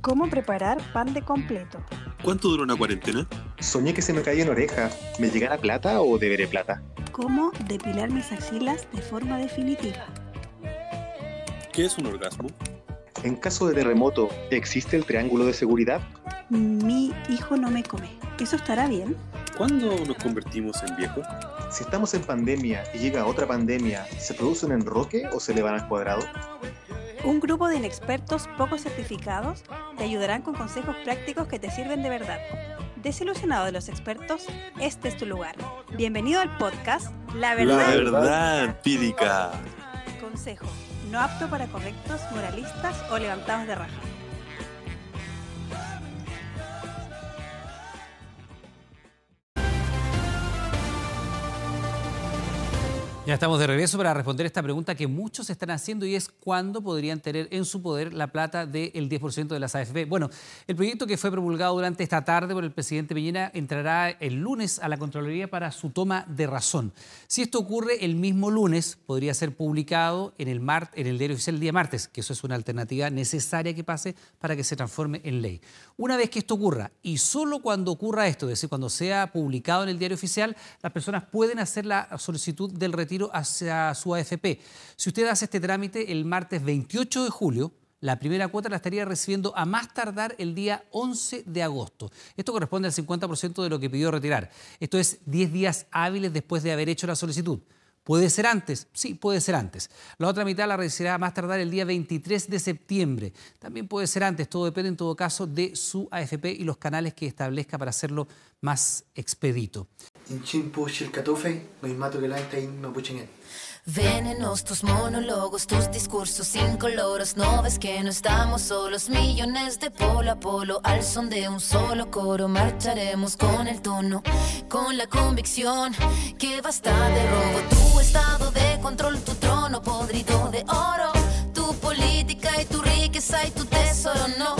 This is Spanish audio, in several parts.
¿Cómo preparar pan de completo? ¿Cuánto dura una cuarentena? Soñé que se me caía en oreja. ¿Me llegará plata o deberé plata? ¿Cómo depilar mis axilas de forma definitiva? ¿Qué es un orgasmo? En caso de terremoto, ¿existe el triángulo de seguridad? Mi hijo no me come. ¿Eso estará bien? ¿Cuándo nos convertimos en viejos? Si estamos en pandemia y llega otra pandemia, ¿se produce un enroque o se le van al cuadrado? Un grupo de inexpertos poco certificados te ayudarán con consejos prácticos que te sirven de verdad. Desilusionado de los expertos, este es tu lugar. Bienvenido al podcast La Verdad. La verdad empírica. Consejo, no apto para correctos, moralistas o levantados de raja. Ya estamos de regreso para responder esta pregunta que muchos están haciendo y es cuándo podrían tener en su poder la plata del 10% de las AFP. Bueno, el proyecto que fue promulgado durante esta tarde por el presidente Piñera entrará el lunes a la Contraloría para su toma de razón. Si esto ocurre el mismo lunes, podría ser publicado en el, mar, en el diario oficial el día martes, que eso es una alternativa necesaria que pase para que se transforme en ley. Una vez que esto ocurra, y solo cuando ocurra esto, es decir, cuando sea publicado en el diario oficial, las personas pueden hacer la solicitud del retiro hacia su AFP. Si usted hace este trámite el martes 28 de julio, la primera cuota la estaría recibiendo a más tardar el día 11 de agosto. Esto corresponde al 50% de lo que pidió retirar. Esto es 10 días hábiles después de haber hecho la solicitud. ¿Puede ser antes? Sí, puede ser antes. La otra mitad la recibirá a más tardar el día 23 de septiembre. También puede ser antes, todo depende en todo caso de su AFP y los canales que establezca para hacerlo más expedito. Venenos tus monólogos, tus discursos incoloros. No ves que no estamos solos, millones de polo a polo. Al son de un solo coro, marcharemos con el tono, con la convicción que basta de robo. Tu estado de control, tu trono podrido de oro. Tu política y tu riqueza y tu tesoro, no.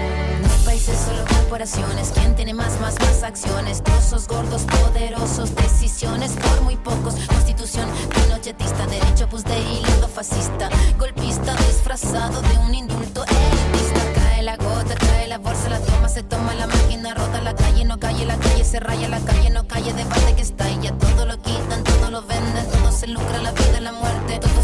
Países, solo corporaciones. ¿Quién tiene más, más, más acciones? Trozos gordos, poderosos, decisiones por muy pocos. Constitución pinochetista, derecho pues de hilo fascista. Golpista disfrazado de un indulto elitista. Cae la gota, cae la bolsa, la toma, se toma la máquina, rota la calle, no calle, la calle se raya, la calle no calle, debate que está ya todo lo quitan, todo lo venden, todo se lucra, la vida, la muerte, todo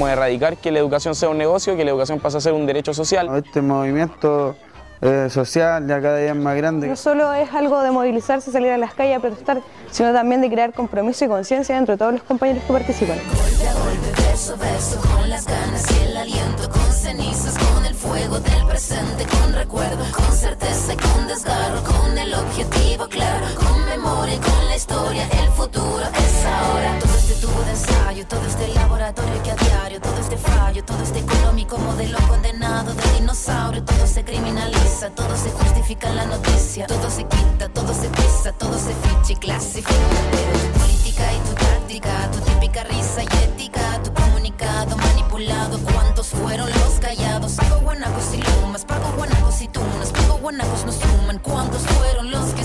Queremos erradicar que la educación sea un negocio, que la educación pase a ser un derecho social. Este movimiento eh, social ya cada día es más grande. No solo es algo de movilizarse, salir a las calles a protestar, sino también de crear compromiso y conciencia entre todos los compañeros que participan. Golpe a golpe, verso a verso, con las ganas y el aliento, con cenizas, con el fuego del presente, con recuerdo, con certeza y con desgarro, con el objetivo claro, con memoria y con la historia, el futuro es ahora. Tubo de todo este laboratorio que a diario, todo este fallo, todo este económico modelo condenado de dinosaurio, todo se criminaliza, todo se justifica en la noticia, todo se quita, todo se pisa, todo se ficha y clasifica. Tu política y tu táctica, tu típica risa y ética, tu comunicado manipulado, ¿cuántos fueron los callados? Pago guanacos y lumas, pago guanacos y tunas, pago guanacos nos suman, ¿cuántos fueron los que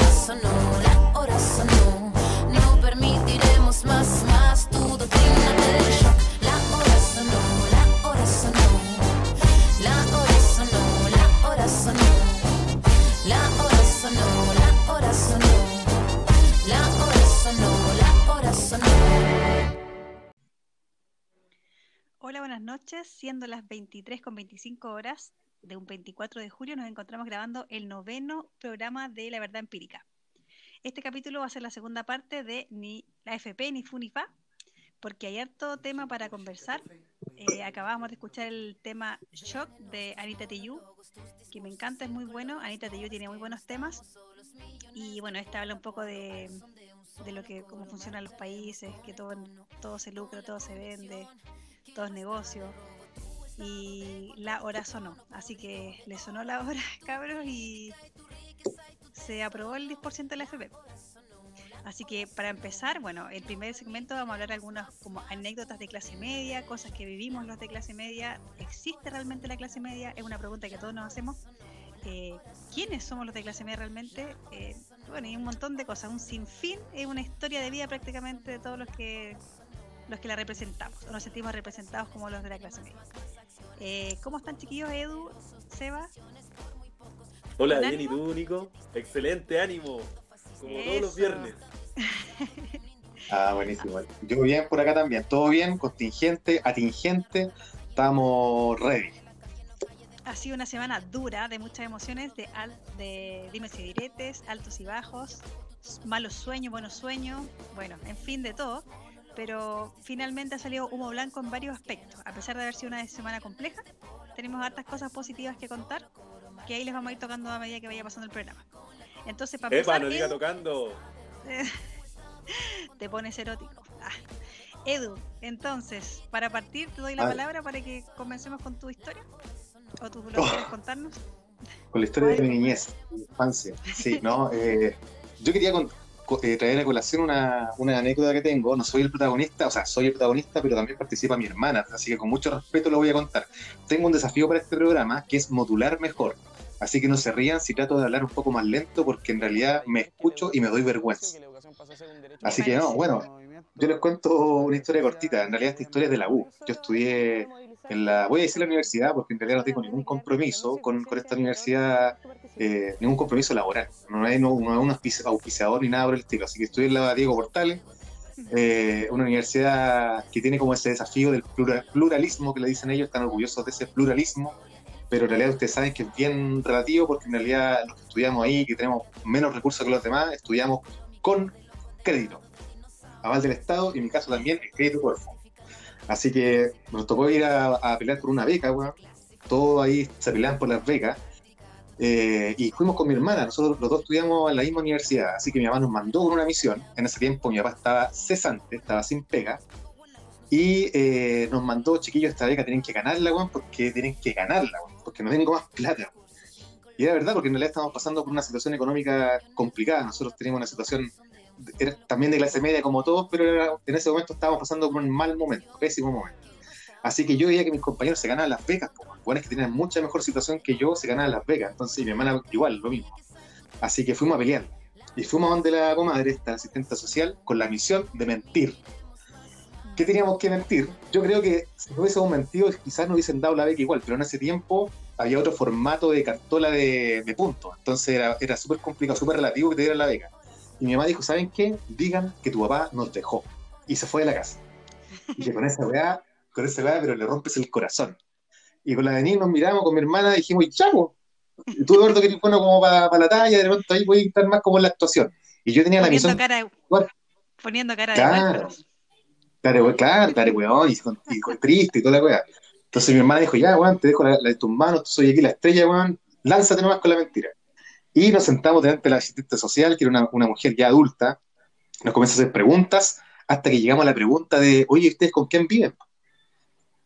hora buenas noches. Siendo las 23 con 25 horas de un 24 de julio, nos encontramos grabando el noveno programa de La Verdad Empírica. Este capítulo va a ser la segunda parte de ni la FP ni FUNIFA, porque hay harto tema para conversar. Eh, acabamos de escuchar el tema Shock de Anita Tijoux, que me encanta, es muy bueno. Anita Tijoux tiene muy buenos temas. Y bueno, este habla un poco de, de lo que cómo funcionan los países, que todo, todo se lucra, todo se vende, todo es negocio. Y la hora sonó, así que le sonó la hora, cabros, y se aprobó el 10% de la FP. Así que para empezar, bueno, el primer segmento vamos a hablar algunas como anécdotas de clase media, cosas que vivimos los de clase media. ¿Existe realmente la clase media? Es una pregunta que todos nos hacemos. Eh, ¿Quiénes somos los de clase media realmente? Eh, bueno, hay un montón de cosas, un sinfín, es una historia de vida prácticamente de todos los que los que la representamos, o nos sentimos representados como los de la clase media. Eh, ¿Cómo están chiquillos, Edu, Seba? Hola, ¿Con bien, ¿y tú, Nico? Excelente ánimo, como todos los viernes. Ah, buenísimo. Yo bien por acá también. Todo bien, contingente, atingente. Estamos ready. Ha sido una semana dura, de muchas emociones, de, al- de dimes y diretes, altos y bajos, malos sueños, buenos sueños, bueno, en fin, de todo. Pero finalmente ha salido humo blanco en varios aspectos. A pesar de haber sido una semana compleja, tenemos hartas cosas positivas que contar, que ahí les vamos a ir tocando a medida que vaya pasando el programa. Entonces, para Epa, empezar, no diga Edu, tocando. te pones erótico. Ah. Edu, entonces, para partir, te doy la Ah. palabra para que comencemos con tu historia. ¿O tú lo Oh. quieres contarnos? Con la historia de mi niñez, mi infancia. Sí, ¿no? Eh, yo quería con- co- eh, traer a colación una, una anécdota que tengo. No soy el protagonista, o sea, soy el protagonista, pero también participa mi hermana, así que con mucho respeto lo voy a contar. Tengo un desafío para este programa que es modular mejor. Así que no se rían si trato de hablar un poco más lento, porque en realidad me escucho y me doy vergüenza. Así que no, bueno, yo les cuento una historia cortita. En realidad esta historia es de la U. Yo estudié en la, voy a decir la universidad porque en realidad no tengo ningún compromiso con, con esta universidad, eh, ningún compromiso laboral. No hay no, no hay un auspici- auspiciador ni nada por el estilo. Así que estudié en la Diego Portales, eh, una universidad que tiene como ese desafío del plura- pluralismo que le dicen ellos, están orgullosos de ese pluralismo, pero en realidad ustedes saben que es bien relativo porque en realidad los que estudiamos ahí, que tenemos menos recursos que los demás, estudiamos con crédito. Aval del Estado y en mi caso también el crédito Corfo. Así que nos tocó ir a, pelear por una beca, weón. Todos ahí se pelean por las becas. Eh, y fuimos con mi hermana, nosotros los dos estudiamos en la misma universidad, así que mi mamá nos mandó con una misión. En ese tiempo mi papá estaba cesante, estaba sin pega. Y eh, nos mandó, chiquillos, esta beca tienen que ganarla, weón, porque tienen que ganarla, weón, porque no tengo más plata. Y era verdad, porque en realidad estamos pasando por una situación económica complicada. Nosotros teníamos una situación era también de clase media como todos, pero era- en ese momento estábamos pasando por un mal momento, pésimo momento. Así que yo veía que mis compañeros se ganaban las becas, pues, buenos que tenían mucha mejor situación que yo se ganaban las becas, entonces mi hermana igual, lo mismo. Así que fuimos a pelear. Y fuimos a donde la comadre, esta asistente social, con la misión de mentir. ¿Qué teníamos que mentir? Yo creo que si no hubiésemos mentido, quizás nos hubiesen dado la beca igual, pero en ese tiempo había otro formato de cartola de, de puntos. Entonces era, era súper complicado, súper relativo que te dieran la beca. Y mi mamá dijo, ¿saben qué? Digan que tu papá nos dejó. Y se fue de la casa. Y que con esa weá, con esa weá, pero le rompes el corazón. Y con la de nos miramos con mi hermana y dijimos, ¡chavo! Tú, Eduardo, que eres bueno como para la talla, de repente ahí voy a estar más como en la actuación. Y yo tenía la misión cara, de- Bueno. poniendo cara de Claro. huérfanos. Claro, claro, claro, weón, y, con- y con triste y toda la weá. Entonces mi hermana dijo, ya, weón, te dejo la, la de tus manos, soy aquí la estrella, weón, lánzate nomás con la mentira. Y nos sentamos delante de la asistente social, que era una, una mujer ya adulta, nos comienza a hacer preguntas, hasta que llegamos a la pregunta de, oye, ¿ustedes con quién viven?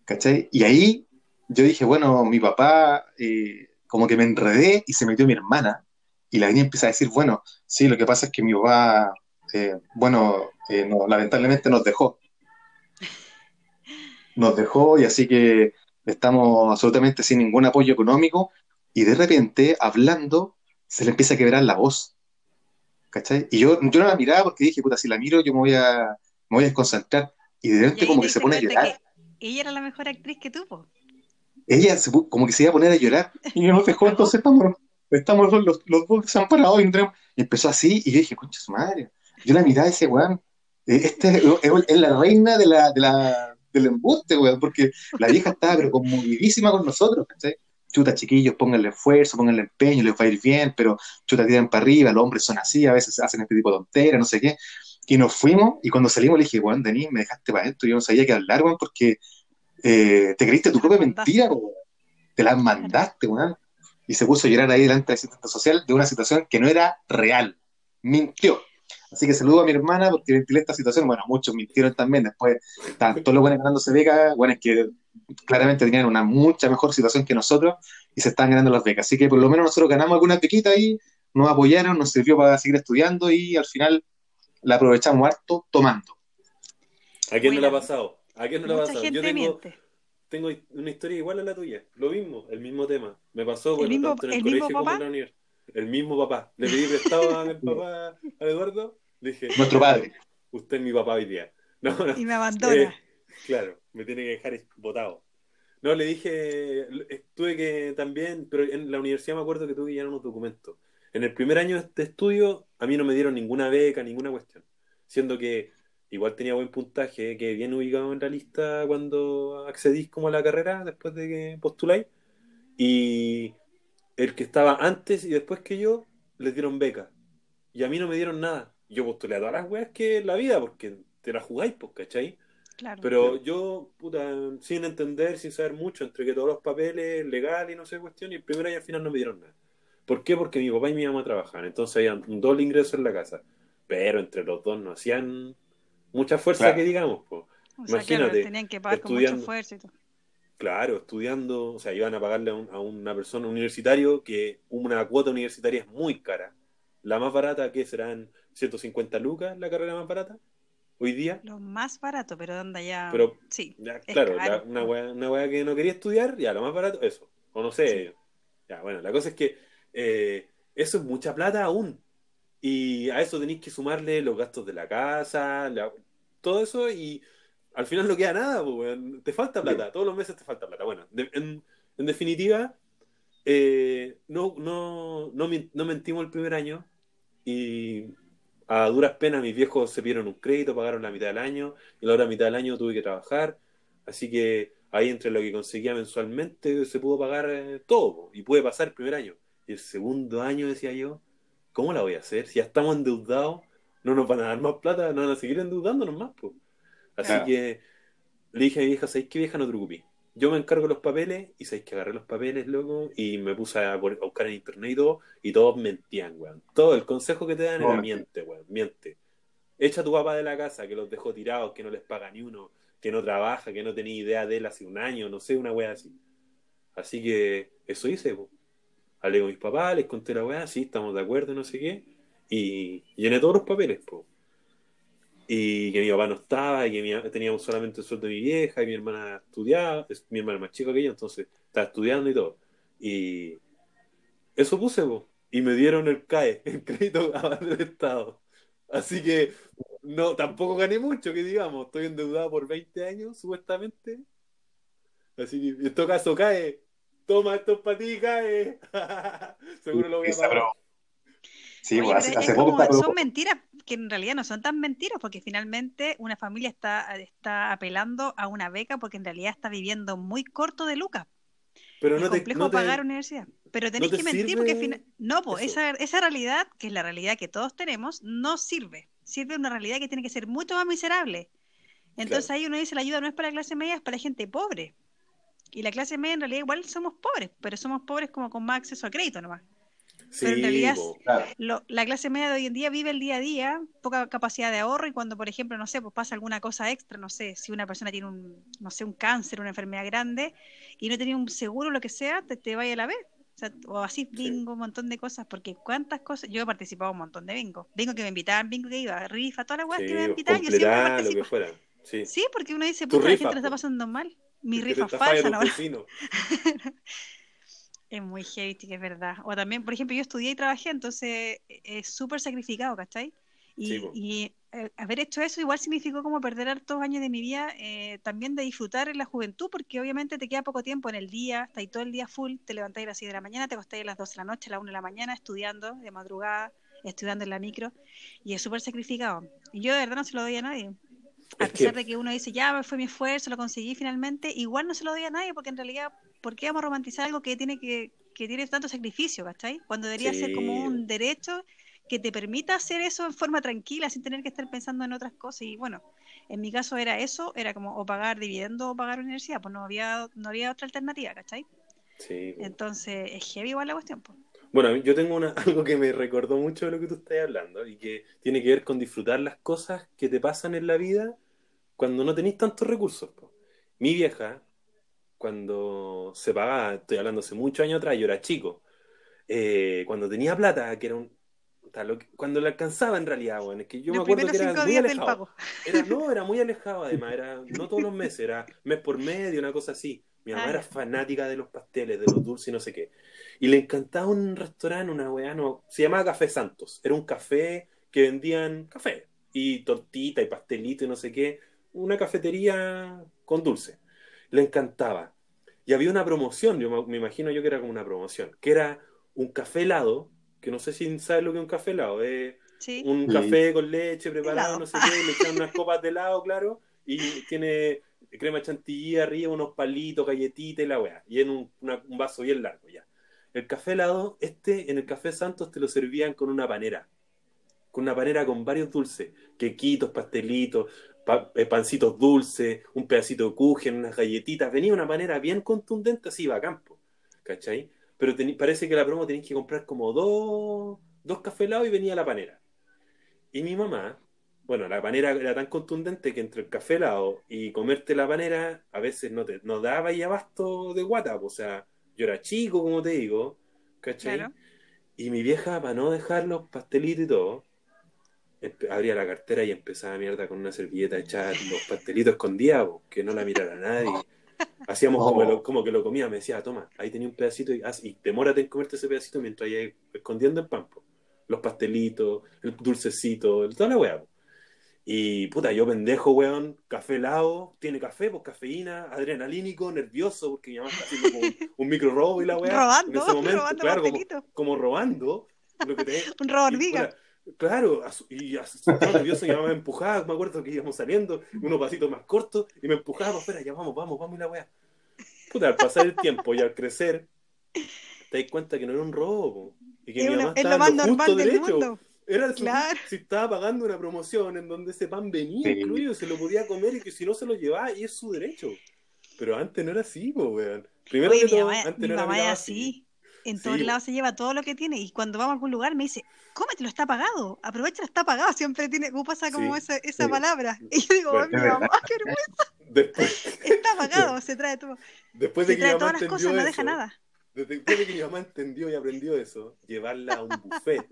¿Cachai? Y ahí yo dije, bueno, mi papá, eh, como que me enredé y se metió mi hermana, y la niña empieza a decir, bueno, sí, lo que pasa es que mi papá, eh, bueno, eh, lamentablemente nos dejó nos dejó y así que estamos absolutamente sin ningún apoyo económico y de repente, hablando, se le empieza a quebrar la voz. ¿Cachai? Y yo, yo no la miraba porque dije, puta, si la miro yo me voy a, me voy a desconcentrar. Y de repente como que se pone a llorar. ella era la mejor actriz que tuvo. Ella se como que se iba a poner a llorar. Y nos dejó, entonces estamos, estamos los, los, los dos desamparados y, no y empezó así y yo dije, concha su madre. Yo la miraba y decía, weón, eh, este es, es- es la reina de la, de la, del embuste, weón, porque la vieja estaba pero conmovidísima con nosotros, ¿cachai? Chuta, chiquillos, pónganle esfuerzo, pónganle empeño, les va a ir bien, pero chuta, tiran para arriba, los hombres son así, a veces hacen este tipo de tonteras, no sé qué. Y nos fuimos, y cuando salimos le dije, weón, Denis, me dejaste para adentro, yo no sabía qué hablar, weón, porque eh, te creíste tu propia mentira, weón. Te la mandaste, weón. Y se puso a llorar ahí delante del asistente social de una situación que no era real. Mintió. Así que saludo a mi hermana porque ventilé esta situación. Bueno, muchos mintieron también. Después todos los buenos ganándose becas, buenos que claramente tenían una mucha mejor situación que nosotros y se estaban ganando las becas. Así que por lo menos nosotros ganamos alguna bequita ahí, nos apoyaron, nos sirvió para seguir estudiando y al final la aprovechamos harto tomando. ¿A quién no le ha pasado? ¿A quién no le ha pasado? gente Yo tengo, miente. tengo una historia igual a la tuya. Lo mismo, el mismo tema. Me pasó bueno, mismo- tanto en el, el mismo colegio como papá? en la universidad. El mismo papá. Le pedí prestado a mi papá, a Eduardo. Le dije, Nuestro padre. usted es mi papá hoy día. No, no. Y me abandona. Eh, claro, me tiene que dejar votado. No, le dije, eh, tuve que también, pero en la universidad me acuerdo que tuve que llenar unos documentos. En el primer año de estudio, a mí no me dieron ninguna beca, ninguna cuestión. Siendo que igual tenía buen puntaje, que bien ubicado en la lista cuando accedís como a la carrera, después de que postuláis. Y el que estaba antes y después que yo, les dieron beca. Y a mí no me dieron nada. Yo postulé a todas las weas que la vida, porque te la jugáis, pues, ¿cachai? Claro. Pero yo, puta, sin entender, sin saber mucho, entregué todos los papeles legal y no sé cuestión, y el primer año al final no me dieron nada. ¿Por qué? Porque mi papá y mi mamá trabajaban, entonces había un doble ingreso en la casa. Pero entre los dos no hacían mucha fuerza Claro. que digamos, pues. o sea, imagínate, claro, tenían que pagar con mucho estudiando. esfuerzo y todo. Claro, estudiando, o sea, iban a pagarle a, un- a una persona un universitario que una cuota universitaria es muy cara. La más barata, que serán 150 lucas, la carrera más barata, hoy día. Lo más barato, pero donde ya. Pero sí. Ya, claro, la- una, wea, una wea que no quería estudiar, ya, lo más barato, eso. O no sé. Ya, bueno, la cosa es que eh, eso es mucha plata aún. Y a eso tenéis que sumarle los gastos de la casa, la- todo eso, y al final no queda nada, pues, weón. te falta plata, todos los meses te falta plata. Bueno, de- en, en definitiva, eh, no, no, no, no mentimos el primer año y a duras penas mis viejos se pidieron un crédito, pagaron la mitad del año y la otra mitad del año tuve que trabajar, así que ahí entre lo que conseguía mensualmente se pudo pagar eh, todo y pude pasar el primer año. Y el segundo año decía yo, ¿cómo la voy a hacer? Si ya estamos endeudados, no nos van a dar más plata, nos van a seguir endeudándonos más. po. Así Claro. que le dije a mi vieja, ¿sabéis qué vieja no te preocupes? Yo me encargo de los papeles y sabéis que agarré los papeles, loco, y me puse a, buscar en internet y todo, y todos mentían, weón. Todo el consejo que te dan era miente, weón, miente. Echa a tu papá de la casa, que los dejó tirados, que no les paga ni uno, que no trabaja, que no tenía idea de él hace un año, no sé, una weá así. Así que eso hice, po. Hablé con mis papás, les conté la weá, sí, estamos de acuerdo, no sé qué, y llené todos los papeles, po. Y que mi papá no estaba, y que mi- teníamos solamente el sueldo de mi vieja, y mi hermana estudiaba, es, mi hermana es más chica que yo, entonces estaba estudiando y todo. Y eso puse, po. Y me dieron el CAE, el crédito del Estado. Así que no, tampoco gané mucho, que digamos, estoy endeudado por 20 años, supuestamente. Así que en todo caso cae. Toma esto para ti, cae. Seguro lo voy a pagar. Sí, Oye, pues, hace, hace poco como- son mentiras que en realidad no son tan mentiras porque finalmente una familia está, está apelando a una beca porque en realidad está viviendo muy corto de lucas. Pero es no te, complejo no te- pagar universidad. Pero tenéis te que mentir porque no, eso. esa, esa realidad, que es la realidad que todos tenemos, no sirve. Sirve una realidad que tiene que ser mucho más miserable. Entonces ahí uno dice la ayuda no es para la clase media, es para la gente pobre. Y la clase media en realidad igual somos pobres, pero somos pobres como con más acceso a crédito nomás. Sí, pero en realidad po. Claro. lo- la clase media de hoy en día vive el día a día, poca capacidad de ahorro y cuando, por ejemplo, no sé, pues pasa alguna cosa extra, no sé, si una persona tiene un, no sé, un cáncer, una enfermedad grande y no tenía un seguro, lo que sea, te, te vaya a la vez. O, sea, o así bingo, un montón de cosas, porque cuántas cosas, yo he participado un montón de bingo, bingo que me invitaban, bingo que iba, rifa, todas las weas Sí, que me invitaban, yo siempre lo participo. que fuera. Sí. Sí, porque uno dice, puta, la rifa, gente lo está pasando mal. Mi rifa falsa, tus ¿no? Es muy heavy, que es verdad. O también, por ejemplo, yo estudié y trabajé, entonces eh, es súper sacrificado, ¿cachai? Y, Sí, y, eh, haber hecho eso igual significó como perder hartos años de mi vida, eh, también de disfrutar en la juventud, porque obviamente te queda poco tiempo en el día, estás ahí todo el día full, te levantáis a las 6 de la mañana, te acostáis a las 12 de la noche, a las 1 de la mañana, estudiando de madrugada, estudiando en la micro, y es súper sacrificado. Y yo de verdad no se lo doy a nadie. A Es pesar que- de que uno dice, ya fue mi esfuerzo, lo conseguí finalmente, igual no se lo doy a nadie, porque en realidad, ¿por qué vamos a romantizar algo que tiene que, que tiene tanto sacrificio, ¿cachai? Cuando debería ser como un derecho que te permita hacer eso en forma tranquila, sin tener que estar pensando en otras cosas. Y bueno, en mi caso era eso, era como o pagar dividendo o pagar universidad, pues no había, no había otra alternativa, ¿cachai? Sí. Entonces, es heavy igual la cuestión, pues. Bueno, yo tengo una, algo que me recordó mucho de lo que tú estás hablando y que tiene que ver con disfrutar las cosas que te pasan en la vida cuando no tenés tantos recursos. po. Mi vieja, cuando se pagaba, estoy hablando hace muchos años atrás, yo era chico, eh, cuando tenía plata, que era un... cuando la alcanzaba en realidad, bueno, es que yo Los me acuerdo que era muy alejado. Era, no, era muy alejado además, era no todos los meses, era mes por medio, una cosa así. Mi mamá Ah, era fanática de los pasteles, de los dulces y no sé qué. Y le encantaba un restaurante, una weá, no, se llamaba Café Santos. Era un café que vendían café y tortita y pastelito y no sé qué. Una cafetería con dulce. Le encantaba. Y había una promoción, yo me, imagino yo que era como una promoción, que era un café helado, que no sé si sabes lo que es un café helado, es Sí. un Sí. café con leche preparado, Helado. no sé qué, le echan unas copas de helado, claro, y tiene crema chantilly arriba, unos palitos, galletitas y la weá, y en un, una- un vaso bien largo ya. El café helado, este en el Café Santos te lo servían con una panera, con una panera con varios dulces, quequitos, pastelitos, pa- eh, pancitos dulces, un pedacito de kuchen, unas galletitas, venía una panera bien contundente, así va a campo, ¿cachai? Pero parece que la promo tenéis que comprar como dos, dos café y venía la panera. Y mi mamá, bueno, la panera era tan contundente que entre el café helado y comerte la panera, a veces no te no daba y abasto de guata, o sea, yo era chico, como te digo, ¿cachai? Claro. Y mi vieja, para no dejar los pastelitos y todo, abría la cartera y empezaba mierda con una servilleta a echar los pastelitos escondidos, que no la mirara nadie. Hacíamos como, Oh. lo- como que lo comía, me decía, toma, ahí tenía un pedacito y, haz- y demórate en comerte ese pedacito mientras ahí escondiendo el pan. po. Los pastelitos, el dulcecito, toda la weá. Y puta, yo pendejo, weón, café helado, tiene café, pues cafeína, adrenalínico, nervioso, porque mi mamá está haciendo como un, un micro robo y la weá. Robando, en ese momento, robando claro, como, como robando. Lo que te, Un robo hormiga. Claro, y asustado, nervioso, mi mamá me empujaba, me acuerdo que íbamos saliendo, unos pasitos más cortos, y me empujaba para afuera, ya vamos, vamos, vamos y la weá. Puta, al pasar el tiempo y al crecer, te das cuenta que no era un robo, y que Es, mi una- mamá es estaba en lo justo del derecho. mundo. Era su- Claro. si estaba pagando una promoción en donde ese pan venía Sí. incluido, se lo podía comer y que si no se lo llevaba, y es su derecho. Pero antes no era así, po, weón. Primero Oye, que mi todo, mamá, antes mi no era mamá así. En todos lados se lleva todo lo que tiene y cuando vamos a algún lugar me dice, cómetelo, está pagado, aprovechalo, está pagado. Siempre tiene, pasa como Sí, esa, esa sí. palabra. Y yo digo, "Ay, mi mamá, qué vergüenza, Después, está pagado, se trae todo. después de Se que mi trae mamá todas las cosas, no eso, deja nada. Después de que mi mamá entendió y aprendió eso, llevarla a un buffet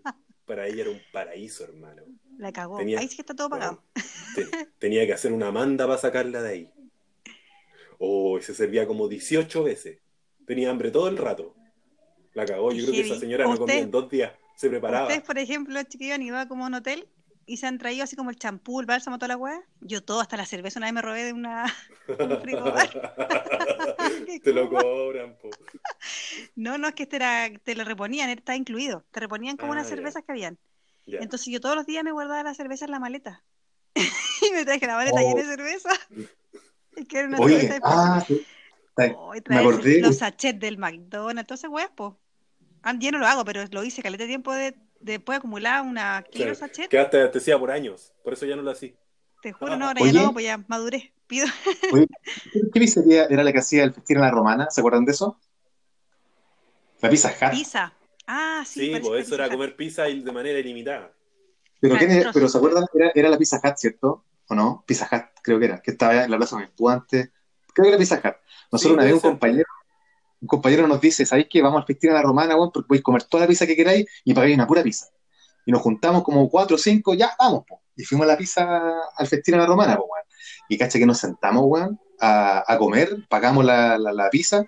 para ella era un paraíso, hermano. La cagó. Tenía- Ahí sí que está todo pagado. Te- tenía que hacer una manda para sacarla de ahí. Oh, y se servía como 18 veces. Tenía hambre todo el rato. La cagó. Yo creo que esa señora no comía en dos días. Se preparaba. Ustedes, por ejemplo, chiquillos, han ido como a un hotel y se han traído así como el champú, el bálsamo, toda la weá. Yo todo, hasta la cerveza, una vez me robé de una... un Te lo cobran, po. No, no, es que este era, te lo reponían, está incluido. Te reponían como Ah, unas ya. cervezas que habían. Ya. Entonces yo todos los días me guardaba la cerveza en la maleta. y me traje la maleta Oh. llena de cerveza. Es que era una Oye, cerveza ah, sí. Ay, Oh, y me acordé. los sachets del McDonald's, entonces weas, po. Ah, Yo no lo hago, pero lo hice caleta de tiempo de, después de acumular una kilo sachet. Quedaste anestesiada por años. Por eso ya no lo hacía. Te juro, no, ahora Oye. ya no, pues ya maduré. Pido. Oye, ¿Qué pizzería era la que hacía el festín en la romana? ¿Se acuerdan de eso? La Pizza Hut. Pizza. Ah, sí, Sí, pues eso era comer pizza de manera ilimitada. Pero, ¿quién era- Trozos. pero ¿se acuerdan? Era, era la Pizza Hut, ¿cierto? ¿O no? Pizza Hut, creo que era, que estaba en la Plaza Maipú antes. Creo que era Pizza Hut. Nosotros Sí, una vez un ser. compañero, un compañero nos dice, ¿sabéis qué? Vamos al festín a la romana, weón, porque podéis comer toda la pizza que queráis y pagáis una pura pizza. Y nos juntamos como cuatro o cinco, ya, vamos, po. Y fuimos a la pizza al festín a la romana, po, weón. Y cacha que nos sentamos, weón, a, a comer, pagamos la, la, pizza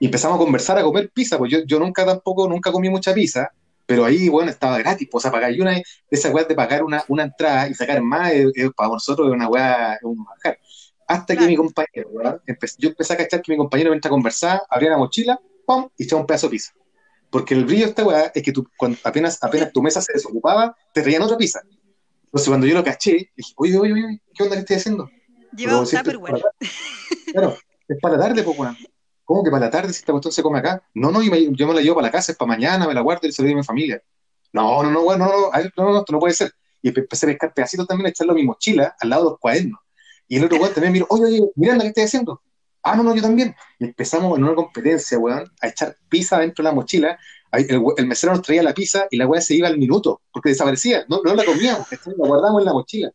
y empezamos a conversar, a comer pizza, pues yo, yo nunca tampoco, nunca comí mucha pizza, pero ahí, bueno, estaba gratis, pues, o sea, pagar. Una de esas weas de pagar una, una entrada y sacar más, eh, para nosotros es una wea, es un manjar. Hasta que mi compañero, empe- yo empecé a cachar que mi compañero mientras conversaba, abría la mochila, ¡pum! y echaba un pedazo de pizza. Porque el brillo de esta weá es que tú, cuando apenas, apenas tu mesa se desocupaba, te traían otra pizza. Entonces cuando yo lo caché, dije, oye, oye, oye, ¿qué onda que estoy haciendo? Lleva un Tupperware. Claro, es para la tarde, pues, weón. ¿Cómo que para la tarde si esta cuestión se come acá? No, no, yo me, yo me la llevo para la casa, es para mañana, me la guardo y se la doy a mi familia. No, no, no, weón, no, no, no, no, no, esto no puede ser. Y empe- empecé a pescar pedacitos también, a echarlo a mi mochila, al lado de los cuadernos. Y el otro weón también miró, oye, oye, Miranda, ¿qué estoy haciendo? Ah, no, no, yo también. Y empezamos en una competencia, weón, a echar pizza dentro de la mochila. El, mesero nos traía la pizza y la weá se iba al minuto, porque desaparecía. No, no la comíamos, la guardábamos en la mochila.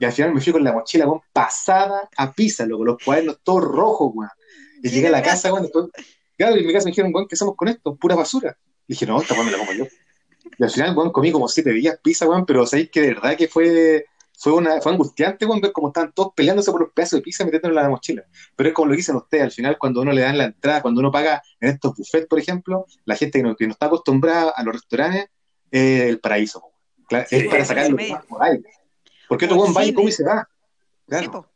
Y al final me fui con la mochila, weón, pasada a pizza, loco, los cuadernos todos rojos, weón. Y llegué a la casa, weón, claro, y en mi casa me dijeron, weón, ¿qué hacemos con esto? Pura basura. Y dije, no, esta weón me la como yo. Y al final, weón, comí como siete días pizza, weón, pero sabéis que de verdad que fue, fue, una, fue angustiante, weón, ver cómo estaban todos peleándose por los pedazos de pizza metiéndolo en la mochila. Pero es como lo dicen ustedes, al final, cuando uno le dan la entrada, cuando uno paga en estos buffets, por ejemplo, la gente que no, que no está acostumbrada a los restaurantes, eh, el paraíso, weón. Claro, Sí, es para la sacar clase lo media. más por ahí. Porque otro weón va y come y se va. Sí, Claro. po.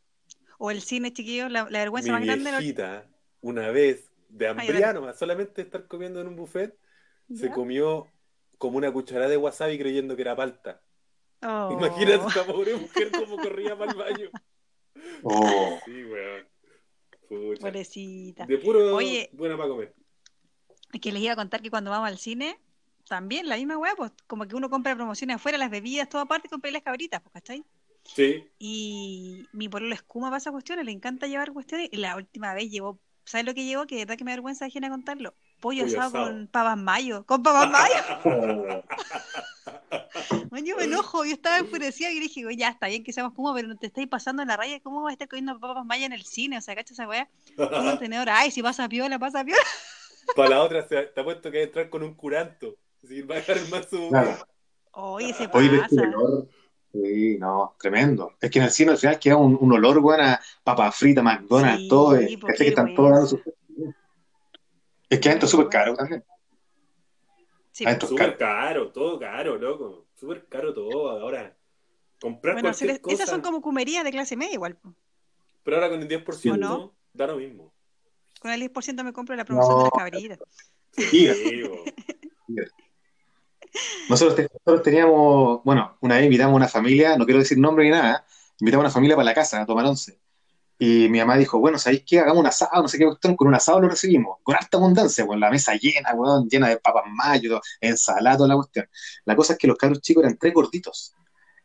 O el cine, chiquillo, la, la vergüenza Mi más grande. de los- viejita, una vez, de nomás, solamente estar comiendo en un buffet, se comió como una cucharada de wasabi creyendo que era palta. Oh. Imagínate esa pobre mujer como corría para el baño. Oh. Sí, weón. Pucha. Pobrecita. De puro Oye. buena para comer. Es que les iba a contar que cuando vamos al cine, también la misma weá, pues como que uno compra promociones afuera, las bebidas, todo aparte, y compré las cabritas, pues, ¿cachai? Sí. Y mi pololo escuma para esas cuestiones, le encanta llevar cuestiones. Y la última vez llevó, ¿sabes lo que llevó? Que de verdad que me da vergüenza ajena contarlo. Pollo, Pollo asado, asado. con pavas mayo. ¡Con pavas mayo! Bueno, yo me enojo, yo estaba enfurecida y dije, "Oye, ya está bien que seamos como, pero no te estáis pasando en la raya. ¿Cómo vas a estar comiendo papas mayo en el cine? O sea, ¿cachai esa weá? Un tenedor, ay, si pasa piola, pasa piola. Para la otra, se- te apuesto que va a entrar con un curanto. Así que va a dejar el mazo. Claro. Oye, se Oye, pero este pasa. olor, sí, no, tremendo. Es que en el cine al final queda un, un olor, weón, a papas fritas, McDonald's, Sí, todo. eh, pues, ¿cachai? que están todos dando sus... Es que adentro es súper caro también. Sí, Súper caro. caro, todo caro, loco. Súper caro todo ahora. Comprar Bueno, cualquier les- esas cosa, son como cumerías de clase media igual. pero ahora con el 10% ¿O no? da lo mismo. Con el 10% me compro la promoción de las No. cabritas. Sí. Nosotros, te- nosotros teníamos, bueno, una vez invitamos a una familia, no quiero decir nombre ni nada, invitamos a una familia para la casa a tomar once. Y mi mamá dijo, bueno, ¿sabéis qué? Hagamos un asado, no sé qué cuestión, con un asado lo recibimos, con harta abundancia, con la mesa llena, weón, llena de papas mayo, ensalada, toda la cuestión. La cosa es que los cabros chicos eran tres gorditos.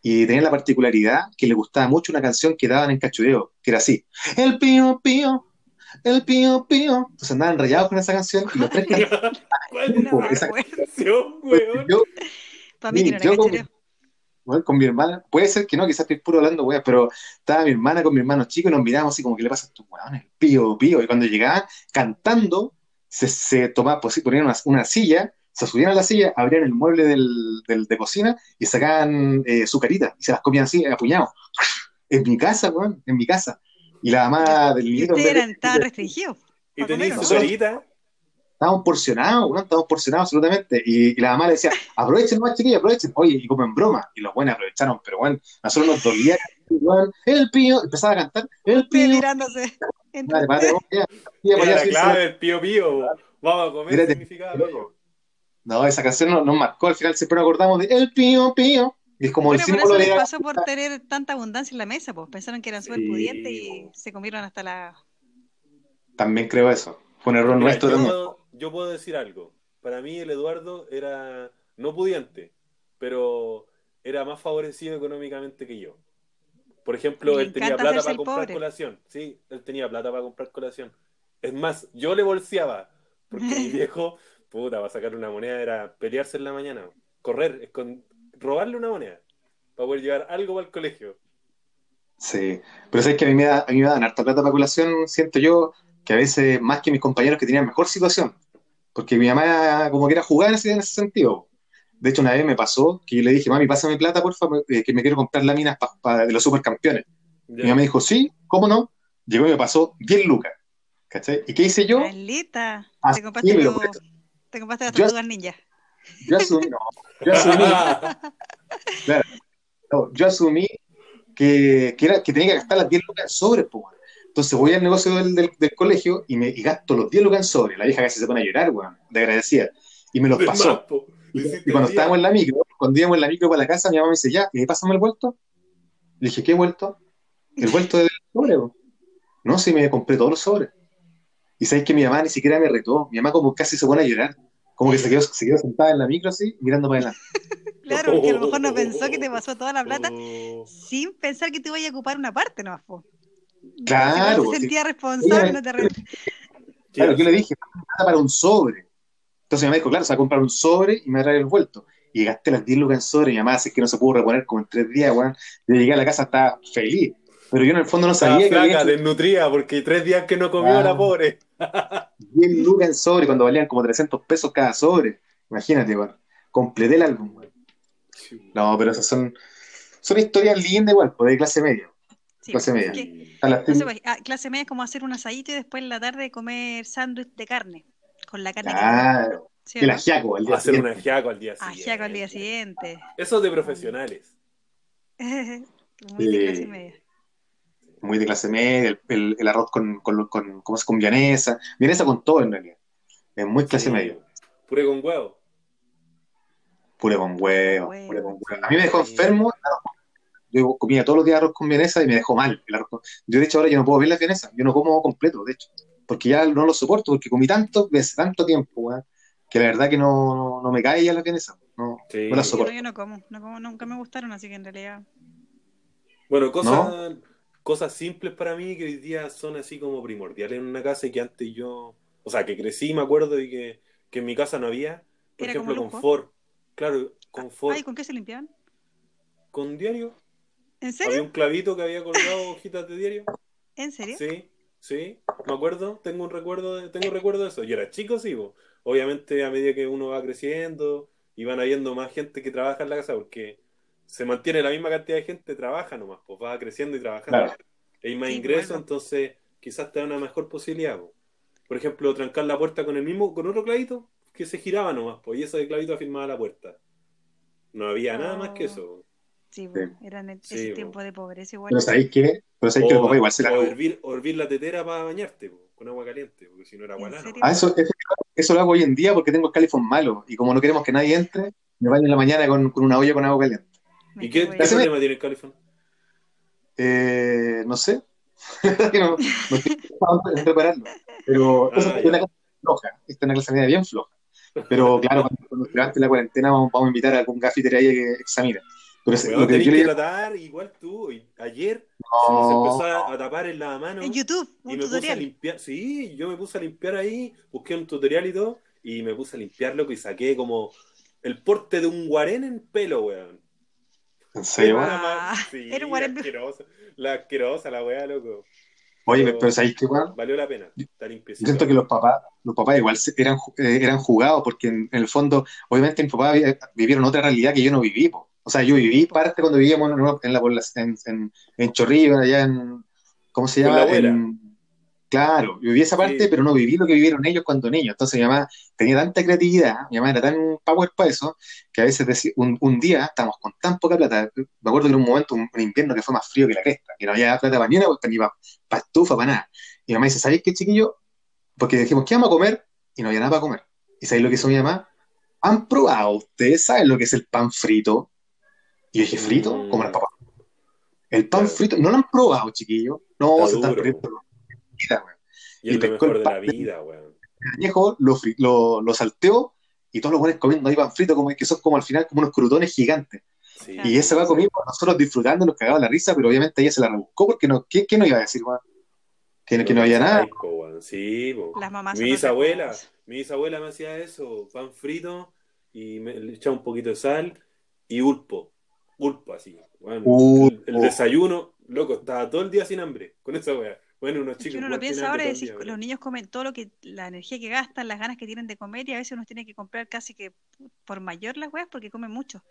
Y tenían la particularidad que les gustaba mucho una canción que daban en cachureo, que era así, el pío pío, el pío pío. Entonces andaban rayados con esa canción y los tres cantaban. ¿Cuál esa- acuerdo. canción, weón? Yo, Para mí Sí, que no era yo como- cachureo. Bueno, con mi hermana, puede ser que no, quizás estoy puro hablando, weá, pero estaba mi hermana con mi hermano chico y nos mirábamos así como, ¿qué le pasa a estos weones? Pío, pío. Y cuando llegaban cantando, se, se tomaban, pues sí, ponían una, una silla, se subían a la silla, abrían el mueble del, del- de cocina y sacaban eh, su carita y se las comían así, a puñados. En mi casa, weón, en mi casa. Y la mamá del ustedes eran tan restringidos. ¿Y comer, su carita? Estábamos porcionados, weón, estábamos porcionados absolutamente. Y, y la mamá le decía, aprovechen más, chiquillos, aprovechen. Oye, y como en broma. Y los buenos aprovecharon, pero bueno, a nosotros nos dolía, weón, el pío, empezaba a cantar, el pío. mirándose. ya, ya, ya, la clave del pío pío. Vamos a comer significaba. No, esa canción nos, nos marcó, al final siempre nos acordamos de el pío, pío. Y es como Bueno, el por símbolo eso de les pasó por tener tanta abundancia en la mesa, pues pensaron que eran súper Sí, pudientes y se comieron hasta la... También creo eso. Fue un error Mira, nuestro yo, yo puedo decir algo. Para mí el Eduardo era no pudiente, pero era más favorecido económicamente que yo. Por ejemplo, él tenía plata para comprar pobre. colación. Sí, él tenía plata para comprar colación. Es más, yo le bolseaba, porque mi viejo, puta, va a sacar una moneda, era pelearse en la mañana, correr, robarle una moneda, para poder llevar algo para el colegio. Sí, pero sabes que a mí me da, a mí me dan harta plata para colación, siento yo, que a veces más que mis compañeros que tenían mejor situación, porque mi mamá como que era jugar en ese, en ese sentido. De hecho, una vez me pasó que yo le dije, mami, pásame plata, por favor, que me quiero comprar láminas pa- pa- de los supercampeones. Ya. Mi mamá me dijo, sí, ¿cómo no? Llegó y me pasó 10 lucas, ¿cachai? ¿Y qué hice yo? Maldita. Ah, Te compraste, tu- te compraste ninja. Yo asumí, no, yo asumí, claro, no, yo asumí que, que, era, que tenía que gastar las 10 lucas en sobres, pues. Entonces voy al negocio del, del, del colegio y, me, y gasto los 10 lucas en sobres. La vieja casi se pone a llorar, weón, de agradecida. Y me los pasó. Y, cuando estábamos en la micro, cuando íbamos en la micro para la casa, mi mamá me dice, ya, ¿y pásame el vuelto? Le dije, ¿qué vuelto? El vuelto del sobre. No, sí, me compré todos los sobres. Y sabes que mi mamá ni siquiera me retó. Mi mamá como casi se pone a llorar. Como que se quedó, se quedó sentada en la micro así, mirando para adelante. Claro, porque a lo mejor no pensó que te pasó toda la plata Oh. sin pensar que te iba a ocupar una parte, ¿no? Claro, Si no se sí. sentía responsable, no te re- Claro, yo le dije, plata para un sobre. Entonces mi mamá dijo, claro, se va a comprar un sobre y me va a traer el vuelto. Y gasté las 10 lucas en sobre. Mi mamá hace que no se pudo reponer como en tres días, weón. Yo llegué a la casa, estaba feliz. Pero yo en el fondo no Estaba sabía que flaca, había desnutrida, porque tres días que no comió Ah. la pobre. 10 lucas en sobre cuando valían como 300 pesos cada sobre. Imagínate, weón. Completé el álbum, weón. No, pero esas son, son historias lindas igual, pues de clase media. Sí, Clase media. que- A las no sé, pues, ah, clase media es como hacer un asadito y después en la tarde comer sándwich de carne. Con la carne que Claro. ¿sí El ajiaco al día Hacer un siguiente. ajiaco al día siguiente. Ajiaco al día siguiente. Eso es de profesionales. Muy de clase media. Muy de clase media, el, el- el arroz con, con, con, ¿cómo se- con vienesa. Vienesa con todo en realidad. Es muy clase Sí. media. Puré con huevo. Pure con huevo, Huevo. pure con huevo. A mí me dejó enfermo. Yo comía todos los días arroz con vienesa y me dejó mal el arroz con- Yo, de hecho, ahora yo no puedo ver la vienesa. Yo no como completo, de hecho. Porque ya no lo soporto, porque comí tanto veces, tanto tiempo, weón, que la verdad que no, no, no me cae ya la vienesa. No, Sí. no la Yo, soporto. no- yo no como, no como, nunca me gustaron, así que en realidad. Bueno, cosas, cosas simples para mí que hoy día son así como primordiales en una casa y que antes yo, o sea, que crecí, me acuerdo, y que, que en mi casa no había. Por Era ejemplo, confort. Claro, confort. Ay, ¿con qué se limpiaban? Con diario. ¿En Había serio? un clavito que había colgado hojitas de diario. ¿En serio? Sí, sí, me acuerdo, tengo un recuerdo de, tengo un recuerdo de eso. Yo era chico, sí, obviamente a medida que uno va creciendo y van habiendo más gente que trabaja en la casa, porque se mantiene la misma cantidad de gente, trabaja nomás, pues va creciendo y trabajando. Claro. Hay más Sí, ingresos, bueno. entonces quizás te da una mejor posibilidad. po. Por ejemplo, trancar la puerta con el mismo, con otro clavito que se giraba nomás, pues, y ese clavito afirmaba la puerta. No había nada más que Oh. eso. Sí, po, Sí. era en el- Sí, ese po. tiempo de pobreza igual. Pero ¿sabéis qué? Pero ¿sabéis que papás igual se la o hervir, o hervir la tetera para bañarte, po, con agua caliente, porque si no era ¿En gualano. serio? Ah, eso, eso, eso lo hago hoy en día porque tengo el califón malo y como no queremos que nadie entre, me baño en la mañana con, con una olla con agua caliente. Me ¿Y qué, problema tiene el califón? Eh, no sé. Que no, no estoy pensando en repararlo. Pero Ah, eso es una clase floja. Esta es una clase media bien floja. Pero claro, cuando, cuando se levante la cuarentena vamos, vamos a invitar a algún gaffiter ahí que examine. Pero es- Weón, lo que yo que tratar igual tú. y Ayer se no, empezó a, a tapar el lavamanos En YouTube, y un me puse a tutorial. limpiar. Sí, yo me puse a limpiar ahí, busqué un tutorial y todo, y me puse a limpiar, loco, y saqué como el porte de un guarén en pelo, weón. en serio. Ah, sí, era un guarén. la asquerosa, la asquerosa, la weá, loco. Oye, pero- pero ¿sabéis qué, weón? Valió la pena. Está Yo limpiecito. siento que los papás, los papás igual se- eran, eh, eran jugados porque en, en el fondo, obviamente mis papás vi- vivieron otra realidad que yo no viví. po. O sea, yo viví parte cuando vivíamos en, la en, en, en Chorrillo, allá en, ¿cómo se llama? En- claro, yo viví esa parte, Sí. pero no viví lo que vivieron ellos cuando niños. Entonces mi mamá tenía tanta creatividad, mi mamá era tan power para eso, que a veces decía, un, un día estábamos con tan poca plata, me acuerdo que en un momento, un, un invierno que fue más frío que la cresta, que no había plata para ni una, ni para estufa, para nada. Y mi mamá dice, ¿sabéis qué, chiquillo? Porque dijimos, ¿qué vamos a comer? Y no había nada para comer. ¿Y sabéis lo que hizo mi mamá? ¿Han probado? ¿Ustedes saben lo que es el pan frito? Y yo dije, ¿frito? Mm. Como las papas. El pan Claro. frito, ¿no lo han probado, chiquillo? No, Está se están perdiendo. Mira, weón. Y y lo pescó mejor el de la vida, weón. El añejo lo, lo, lo salteó y todos los buenos comiendo ahí pan frito, como que son como al final como unos crutones gigantes. Sí. Y ese va conmigo, nosotros disfrutando, nos cagaba la risa, pero obviamente ella se la rebuscó porque no, ¿qué, qué no iba a decir, weón? Que, que no había nada. Sí. Las mamás Mi bisabuela, mi bisabuela me hacía eso, pan frito y me le echaba un poquito de sal y ulpo, ulpo así. Bueno, Ulpo. el, el desayuno, loco, estaba todo el día sin hambre con esa wea. Bueno, unos chicos uno lo piensa ahora y decís, los niños comen todo lo que, la energía que gastan, las ganas que tienen de comer y a veces uno tiene que comprar casi que por mayor las weas porque comen mucho.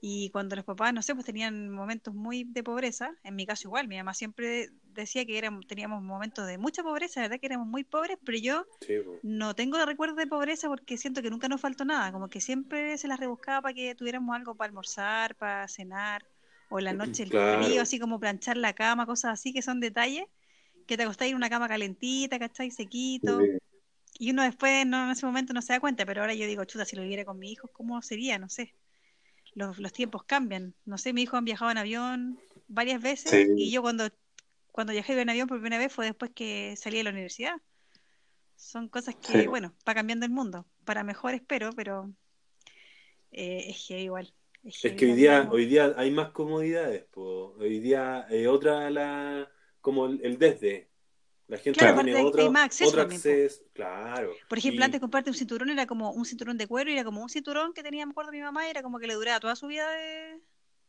Y cuando los papás, no sé, pues tenían momentos muy de pobreza, en mi caso igual, mi mamá siempre decía que éramos, teníamos momentos de mucha pobreza, la verdad que éramos muy pobres, pero yo Sí, po. no tengo recuerdos de pobreza porque siento que nunca nos faltó nada, como que siempre se las rebuscaba para que tuviéramos algo para almorzar, para cenar, o en la noche el Claro. frío, así como planchar la cama, cosas así que son detalles, que te acostáis en una cama calentita, ¿cachai? Sequito, Eh, y uno después no, en ese momento no se da cuenta, pero ahora yo digo, chuta, si lo viviera con mi hijo, ¿cómo sería? No sé. los, los tiempos cambian. No sé, mi hijo han viajado en avión varias veces Sí. y yo cuando, cuando viajé en avión por primera vez fue después que salí de la universidad. Son cosas que, Sí. bueno, va cambiando el mundo. Para mejor espero, pero eh, es heavy igual. Es que hoy día, hoy día hay más comodidades, po. Hoy día es otra la como el, el desde. La gente Claro, tiene otro, hay más acceso otro acceso, claro. Por ejemplo, Y- antes comprarte un cinturón era como un cinturón de cuero era como un cinturón que tenía, me acuerdo, mi mamá, y era como que le duraba toda su vida de...